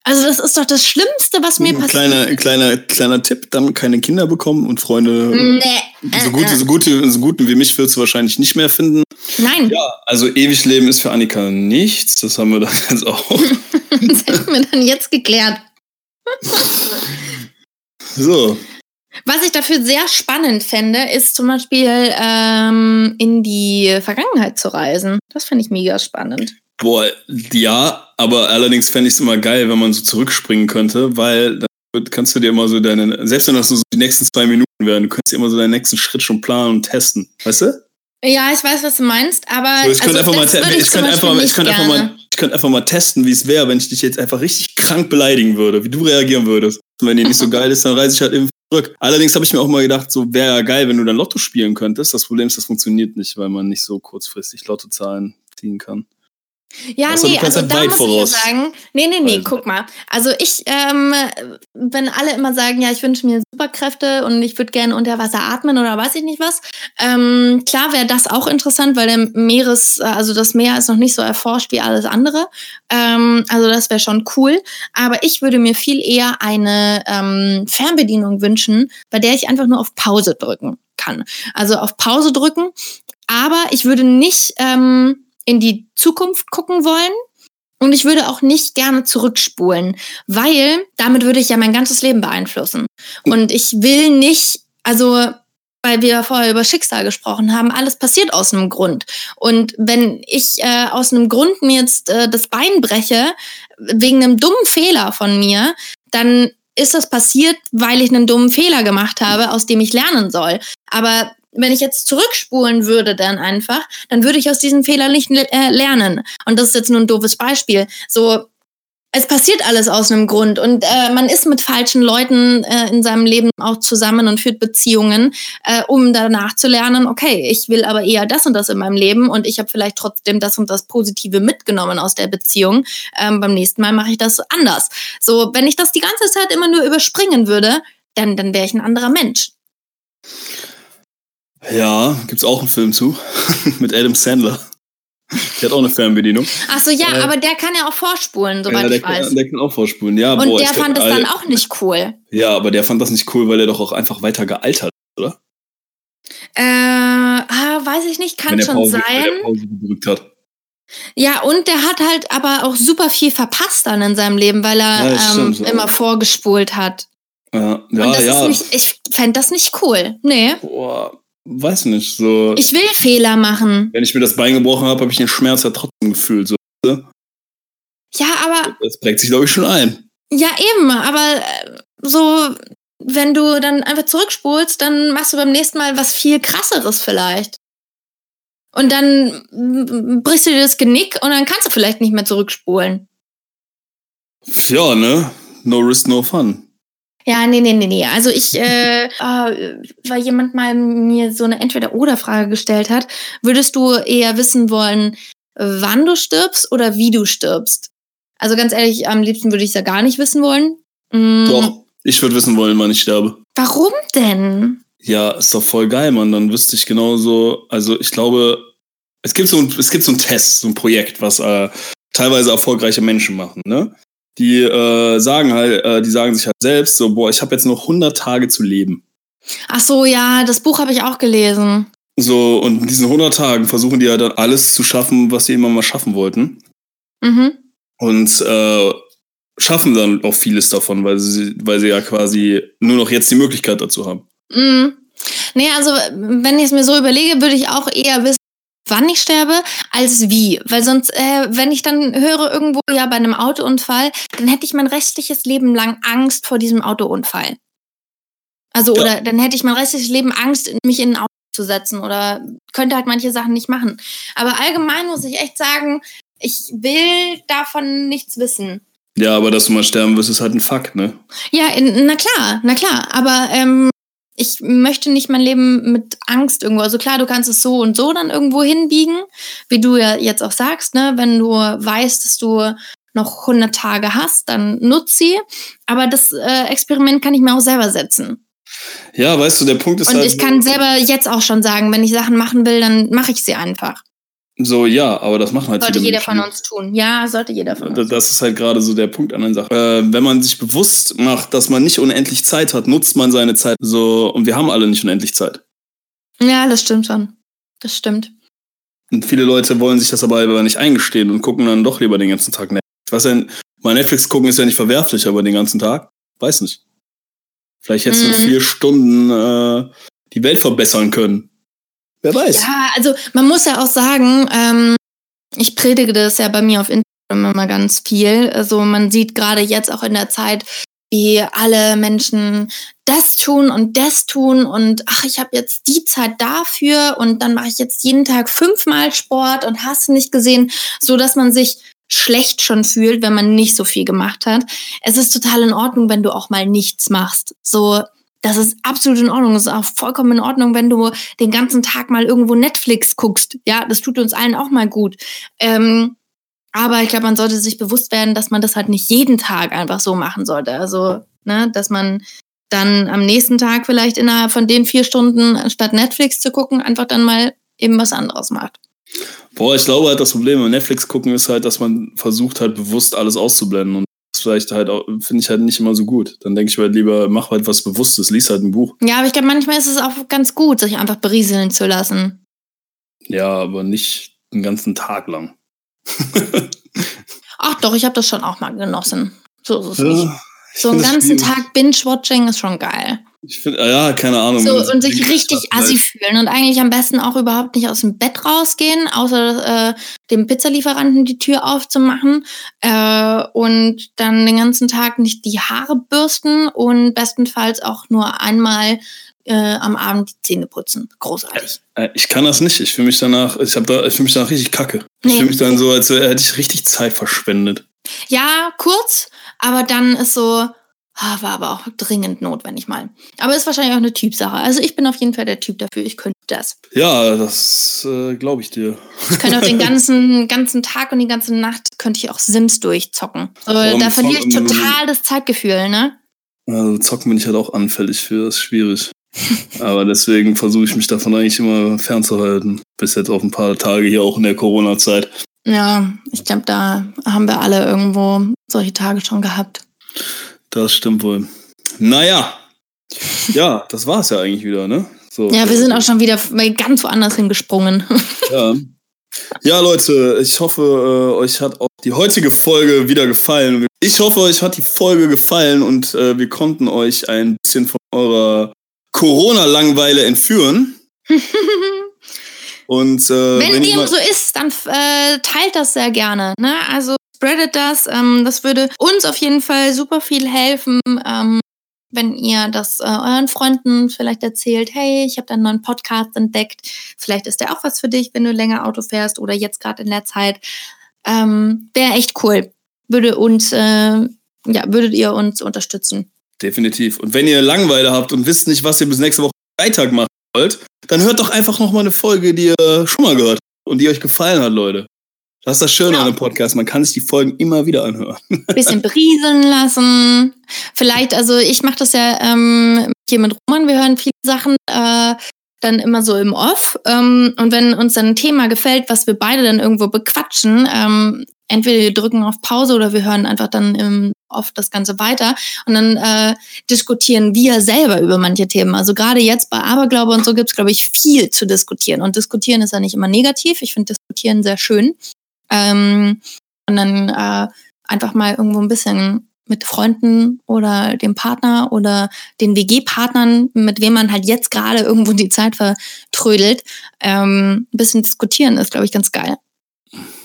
Also das ist doch das Schlimmste, was mir passiert. kleiner, kleiner, kleiner Tipp, dann keine Kinder bekommen und Freunde. Nee. So gute, so gute, so guten wie mich wirst du wahrscheinlich nicht mehr finden. Nein. Ja, also ewig leben ist für Annika nichts. Das haben wir dann jetzt auch. Das hätten wir dann jetzt geklärt. So. Was ich dafür sehr spannend fände, ist zum Beispiel ähm, in die Vergangenheit zu reisen. Das finde ich mega spannend. Boah, ja, aber allerdings fände ich es immer geil, wenn man so zurückspringen könnte, weil dann kannst du dir immer so deine, selbst wenn das nur so die nächsten zwei Minuten werden. Du könntest immer so deinen nächsten Schritt schon planen und testen. Weißt du? Ja, ich weiß, was du meinst, aber. So, ich könnte also, einfach, mal, ich könnte einfach, ich könnte einfach, mal, gerne. ich könnte einfach mal testen, wie es wäre, wenn ich dich jetzt einfach richtig krank beleidigen würde, wie du reagieren würdest. Und wenn die nicht so geil ist, dann reise ich halt eben zurück. Allerdings habe ich mir auch mal gedacht, so wäre ja geil, wenn du dann Lotto spielen könntest. Das Problem ist, das funktioniert nicht, weil man nicht so kurzfristig Lottozahlen ziehen kann. Ja, du nee, also da muss voraus ich ja sagen, nee, nee, nee, reisen. guck mal. Also ich, ähm, wenn alle immer sagen, ja, ich wünsche mir Superkräfte und ich würde gerne unter Wasser atmen oder weiß ich nicht was, ähm, klar wäre das auch interessant, weil der Meeres, also das Meer ist noch nicht so erforscht wie alles andere. Ähm, also das wäre schon cool. Aber ich würde mir viel eher eine ähm, Fernbedienung wünschen, bei der ich einfach nur auf Pause drücken kann. Also auf Pause drücken, aber ich würde nicht ähm, in die Zukunft gucken wollen. Und ich würde auch nicht gerne zurückspulen, weil damit würde ich ja mein ganzes Leben beeinflussen. Und ich will nicht, also weil wir vorher über Schicksal gesprochen haben, alles passiert aus einem Grund. Und wenn ich äh, aus einem Grund mir jetzt äh, das Bein breche, wegen einem dummen Fehler von mir, dann ist das passiert, weil ich einen dummen Fehler gemacht habe, aus dem ich lernen soll. Aber wenn ich jetzt zurückspulen würde, dann einfach, dann würde ich aus diesem Fehler nicht äh, lernen. Und das ist jetzt nur ein doofes Beispiel. So, es passiert alles aus einem Grund und äh, man ist mit falschen Leuten äh, in seinem Leben auch zusammen und führt Beziehungen, äh, um danach zu lernen, okay, ich will aber eher das und das in meinem Leben und ich habe vielleicht trotzdem das und das Positive mitgenommen aus der Beziehung. Ähm, beim nächsten Mal mache ich das anders. So, wenn ich das die ganze Zeit immer nur überspringen würde, dann, dann wäre ich ein anderer Mensch. Ja, gibt's auch einen Film zu mit Adam Sandler. Der hat auch eine Fernbedienung. Ach so, ja, Äh, aber der kann ja auch vorspulen, soweit ja, der, ich weiß. kann, der kann auch vorspulen. Ja, und boah, der fand es glaub, dann auch nicht cool. Ja, aber der fand das nicht cool, weil er doch auch einfach weiter gealtert ist, Äh, ah, weiß ich nicht, kann schon Pause, sein. Wenn er Pause gedrückt hat. Ja, und der hat halt aber auch super viel verpasst dann in seinem Leben, weil er Ja, das ähm, immer vorgespult hat. Ja, und ja, das ja. ist nicht, ich fände das nicht cool. Nee. Boah, weiß nicht. So, Ich will Fehler machen. wenn ich mir das Bein gebrochen habe, habe ich den Schmerz ja trotzdem gefühlt. So. Ja, aber, Das prägt sich, glaube ich, schon ein. ja eben, aber äh, so, wenn du dann einfach zurückspulst, dann machst du beim nächsten Mal was viel krasseres vielleicht. Und dann brichst du dir das Genick und dann kannst du vielleicht nicht mehr zurückspulen. Ja, ne? No risk, no fun. Ja, nee, nee, nee, nee. Also ich, äh, äh, weil jemand mal mir so eine Entweder-Oder-Frage gestellt hat, würdest du eher wissen wollen, wann du stirbst oder wie du stirbst? Also ganz ehrlich, am liebsten würde ich es ja gar nicht wissen wollen. Mm, Doch, ich würde wissen wollen, wann ich sterbe. Warum denn? Ja, ist doch voll geil, Mann. Dann wüsste ich genauso. Also ich glaube, es gibt so ein, es gibt so ein Test, so ein Projekt, was äh, teilweise erfolgreiche Menschen machen, ne? Die äh, sagen halt, äh, die sagen sich halt selbst so, boah, ich habe jetzt noch 100 Tage zu leben. Ach so, ja, das Buch habe ich auch gelesen. So, und in diesen 100 Tagen versuchen die ja dann alles zu schaffen, was sie immer mal schaffen wollten. Mhm. Und äh, schaffen dann auch vieles davon, weil sie, weil sie ja quasi nur noch jetzt die Möglichkeit dazu haben. Mm. Nee, also wenn ich es mir so überlege, würde ich auch eher wissen, wann ich sterbe, als wie. Weil sonst, äh, wenn ich dann höre irgendwo, ja, bei einem Autounfall, dann hätte ich mein restliches Leben lang Angst vor diesem Autounfall. Also, Ja. oder dann hätte ich mein restliches Leben Angst, mich in ein Auto zu setzen oder könnte halt manche Sachen nicht machen. Aber allgemein muss ich echt sagen, ich will davon nichts wissen. Ja, aber dass du mal sterben wirst, ist halt ein Fakt, ne? Ja, na klar, na klar. Aber ähm, ich möchte nicht mein Leben mit Angst irgendwo. Also klar, du kannst es so und so dann irgendwo hinbiegen, wie du ja jetzt auch sagst, ne? Wenn du weißt, dass du noch 100 Tage hast, dann nutz sie. Aber das äh, Experiment kann ich mir auch selber setzen. Ja, weißt du, der Punkt ist Und halt ich kann selber jetzt auch schon sagen, wenn ich Sachen machen will, dann mache ich sie einfach. So, ja, aber das machen halt Sollte jeder Menschen von uns tun. Ja, sollte jeder von uns. Das ist halt gerade so der Punkt an der Sache. Äh, wenn man sich bewusst macht, dass man nicht unendlich Zeit hat, nutzt man seine Zeit so. Und wir haben alle nicht unendlich Zeit. Ja, das stimmt schon. Das stimmt. Und viele Leute wollen sich das aber nicht eingestehen und gucken dann doch lieber den ganzen Tag Netflix. Was denn, mal Netflix gucken ist ja nicht verwerflich, aber den ganzen Tag? Weiß nicht. Vielleicht hättest du in Mhm. vier Stunden äh, die Welt verbessern können. Wer weiß. Ja, also man muss ja auch sagen, ähm, ich predige das ja bei mir auf Instagram immer ganz viel. Also man sieht gerade jetzt auch in der Zeit, wie alle Menschen das tun und das tun und ach, ich habe jetzt die Zeit dafür und dann mache ich jetzt jeden Tag fünfmal Sport und hast nicht gesehen, so dass man sich schlecht schon fühlt, wenn man nicht so viel gemacht hat. Es ist total in Ordnung, wenn du auch mal nichts machst. So, das ist absolut in Ordnung. Es ist auch vollkommen in Ordnung, wenn du den ganzen Tag mal irgendwo Netflix guckst. Ja, das tut uns allen auch mal gut. Ähm, aber ich glaube, man sollte sich bewusst werden, dass man das halt nicht jeden Tag einfach so machen sollte. Also, ne, dass man dann am nächsten Tag vielleicht innerhalb von den vier Stunden, anstatt Netflix zu gucken, einfach dann mal eben was anderes macht. Boah, ich glaube halt, das Problem beim Netflix gucken ist halt, dass man versucht halt bewusst alles auszublenden und das vielleicht halt auch, finde ich halt nicht immer so gut. Dann denke ich halt lieber, mach halt was Bewusstes, lies halt ein Buch. Ja, aber ich glaube, manchmal ist es auch ganz gut, sich einfach berieseln zu lassen. Ja, aber nicht den ganzen Tag lang. Ach doch, ich habe das schon auch mal genossen. So ist es ja, nicht. So einen ganzen Tag Binge-Watching ist schon geil. Ich finde, ja, keine Ahnung. So, und sich richtig assi fühlen und eigentlich am besten auch überhaupt nicht aus dem Bett rausgehen, außer äh, dem Pizzalieferanten die Tür aufzumachen äh, und dann den ganzen Tag nicht die Haare bürsten und bestenfalls auch nur einmal äh, am Abend die Zähne putzen. Großartig. Äh, ich kann das nicht. Ich fühle mich danach, ich habe da, ich fühle mich danach richtig kacke. Ich fühle mich dann so, als hätte ich richtig Zeit verschwendet. Ja, kurz, aber dann ist so, war aber auch dringend notwendig mal. Aber ist wahrscheinlich auch eine Typsache. Also ich bin auf jeden Fall der Typ dafür. Ich könnte das. Ja, das äh, glaube ich dir. Ich könnte auch den ganzen, ganzen Tag und die ganze Nacht könnte ich auch Sims durchzocken. Aber da verliere ich total das Zeitgefühl, ne? Also zocken bin ich halt auch anfällig für, das ist schwierig. Aber deswegen versuche ich mich davon eigentlich immer fernzuhalten. Bis jetzt auf ein paar Tage hier auch in der Corona-Zeit. Ja, ich glaube, da haben wir alle irgendwo solche Tage schon gehabt. Das stimmt wohl. Naja. Ja, das war es ja eigentlich wieder, ne? So. Ja, wir sind auch schon wieder ganz woanders hingesprungen. Ja. Ja, Leute, ich hoffe, äh, euch hat auch die heutige Folge wieder gefallen. Ich hoffe, euch hat die Folge gefallen und äh, wir konnten euch ein bisschen von eurer Corona-Langweile entführen. Und äh, wenn, wenn dem so ist, dann äh, teilt das sehr gerne. Ne? Also spreadet das. Ähm, das würde uns auf jeden Fall super viel helfen. Ähm, wenn ihr das äh, euren Freunden vielleicht erzählt, hey, ich habe da einen neuen Podcast entdeckt, vielleicht ist der auch was für dich, wenn du länger Auto fährst oder jetzt gerade in der Zeit. Ähm, Wäre echt cool. Würde uns, äh, ja, würdet ihr uns unterstützen. Definitiv. Und wenn ihr Langeweile habt und wisst nicht, was ihr bis nächste Woche Freitag machen wollt, dann hört doch einfach noch mal eine Folge, die ihr schon mal gehört habt und die euch gefallen hat, Leute. Das ist das Schöne genau. an einem Podcast. Man kann sich die Folgen immer wieder anhören. Bisschen berieseln lassen. Vielleicht, also ich mache das ja ähm, hier mit Roman. Wir hören viele Sachen äh, dann immer so im Off. Ähm, und wenn uns dann ein Thema gefällt, was wir beide dann irgendwo bequatschen, ähm, entweder wir drücken auf Pause oder wir hören einfach dann im oft das Ganze weiter und dann äh, diskutieren wir selber über manche Themen. Also gerade jetzt bei Aberglaube und so gibt es, glaube ich, viel zu diskutieren. Und diskutieren ist ja nicht immer negativ. Ich finde diskutieren sehr schön. Ähm, und dann äh, einfach mal irgendwo ein bisschen mit Freunden oder dem Partner oder den WG-Partnern, mit wem man halt jetzt gerade irgendwo die Zeit vertrödelt, ähm, ein bisschen diskutieren ist, glaube ich, ganz geil.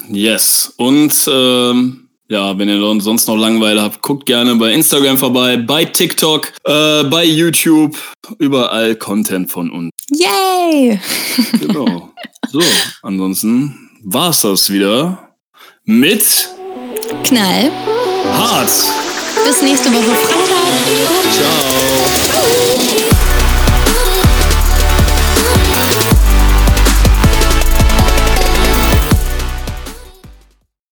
Yes. Und ähm, ja, wenn ihr sonst noch Langeweile habt, guckt gerne bei Instagram vorbei, bei TikTok, äh, bei YouTube, überall Content von uns. Yay! Genau. So, ansonsten war's das wieder mit Knall. Hart. Bis nächste Woche Freitag. Ciao.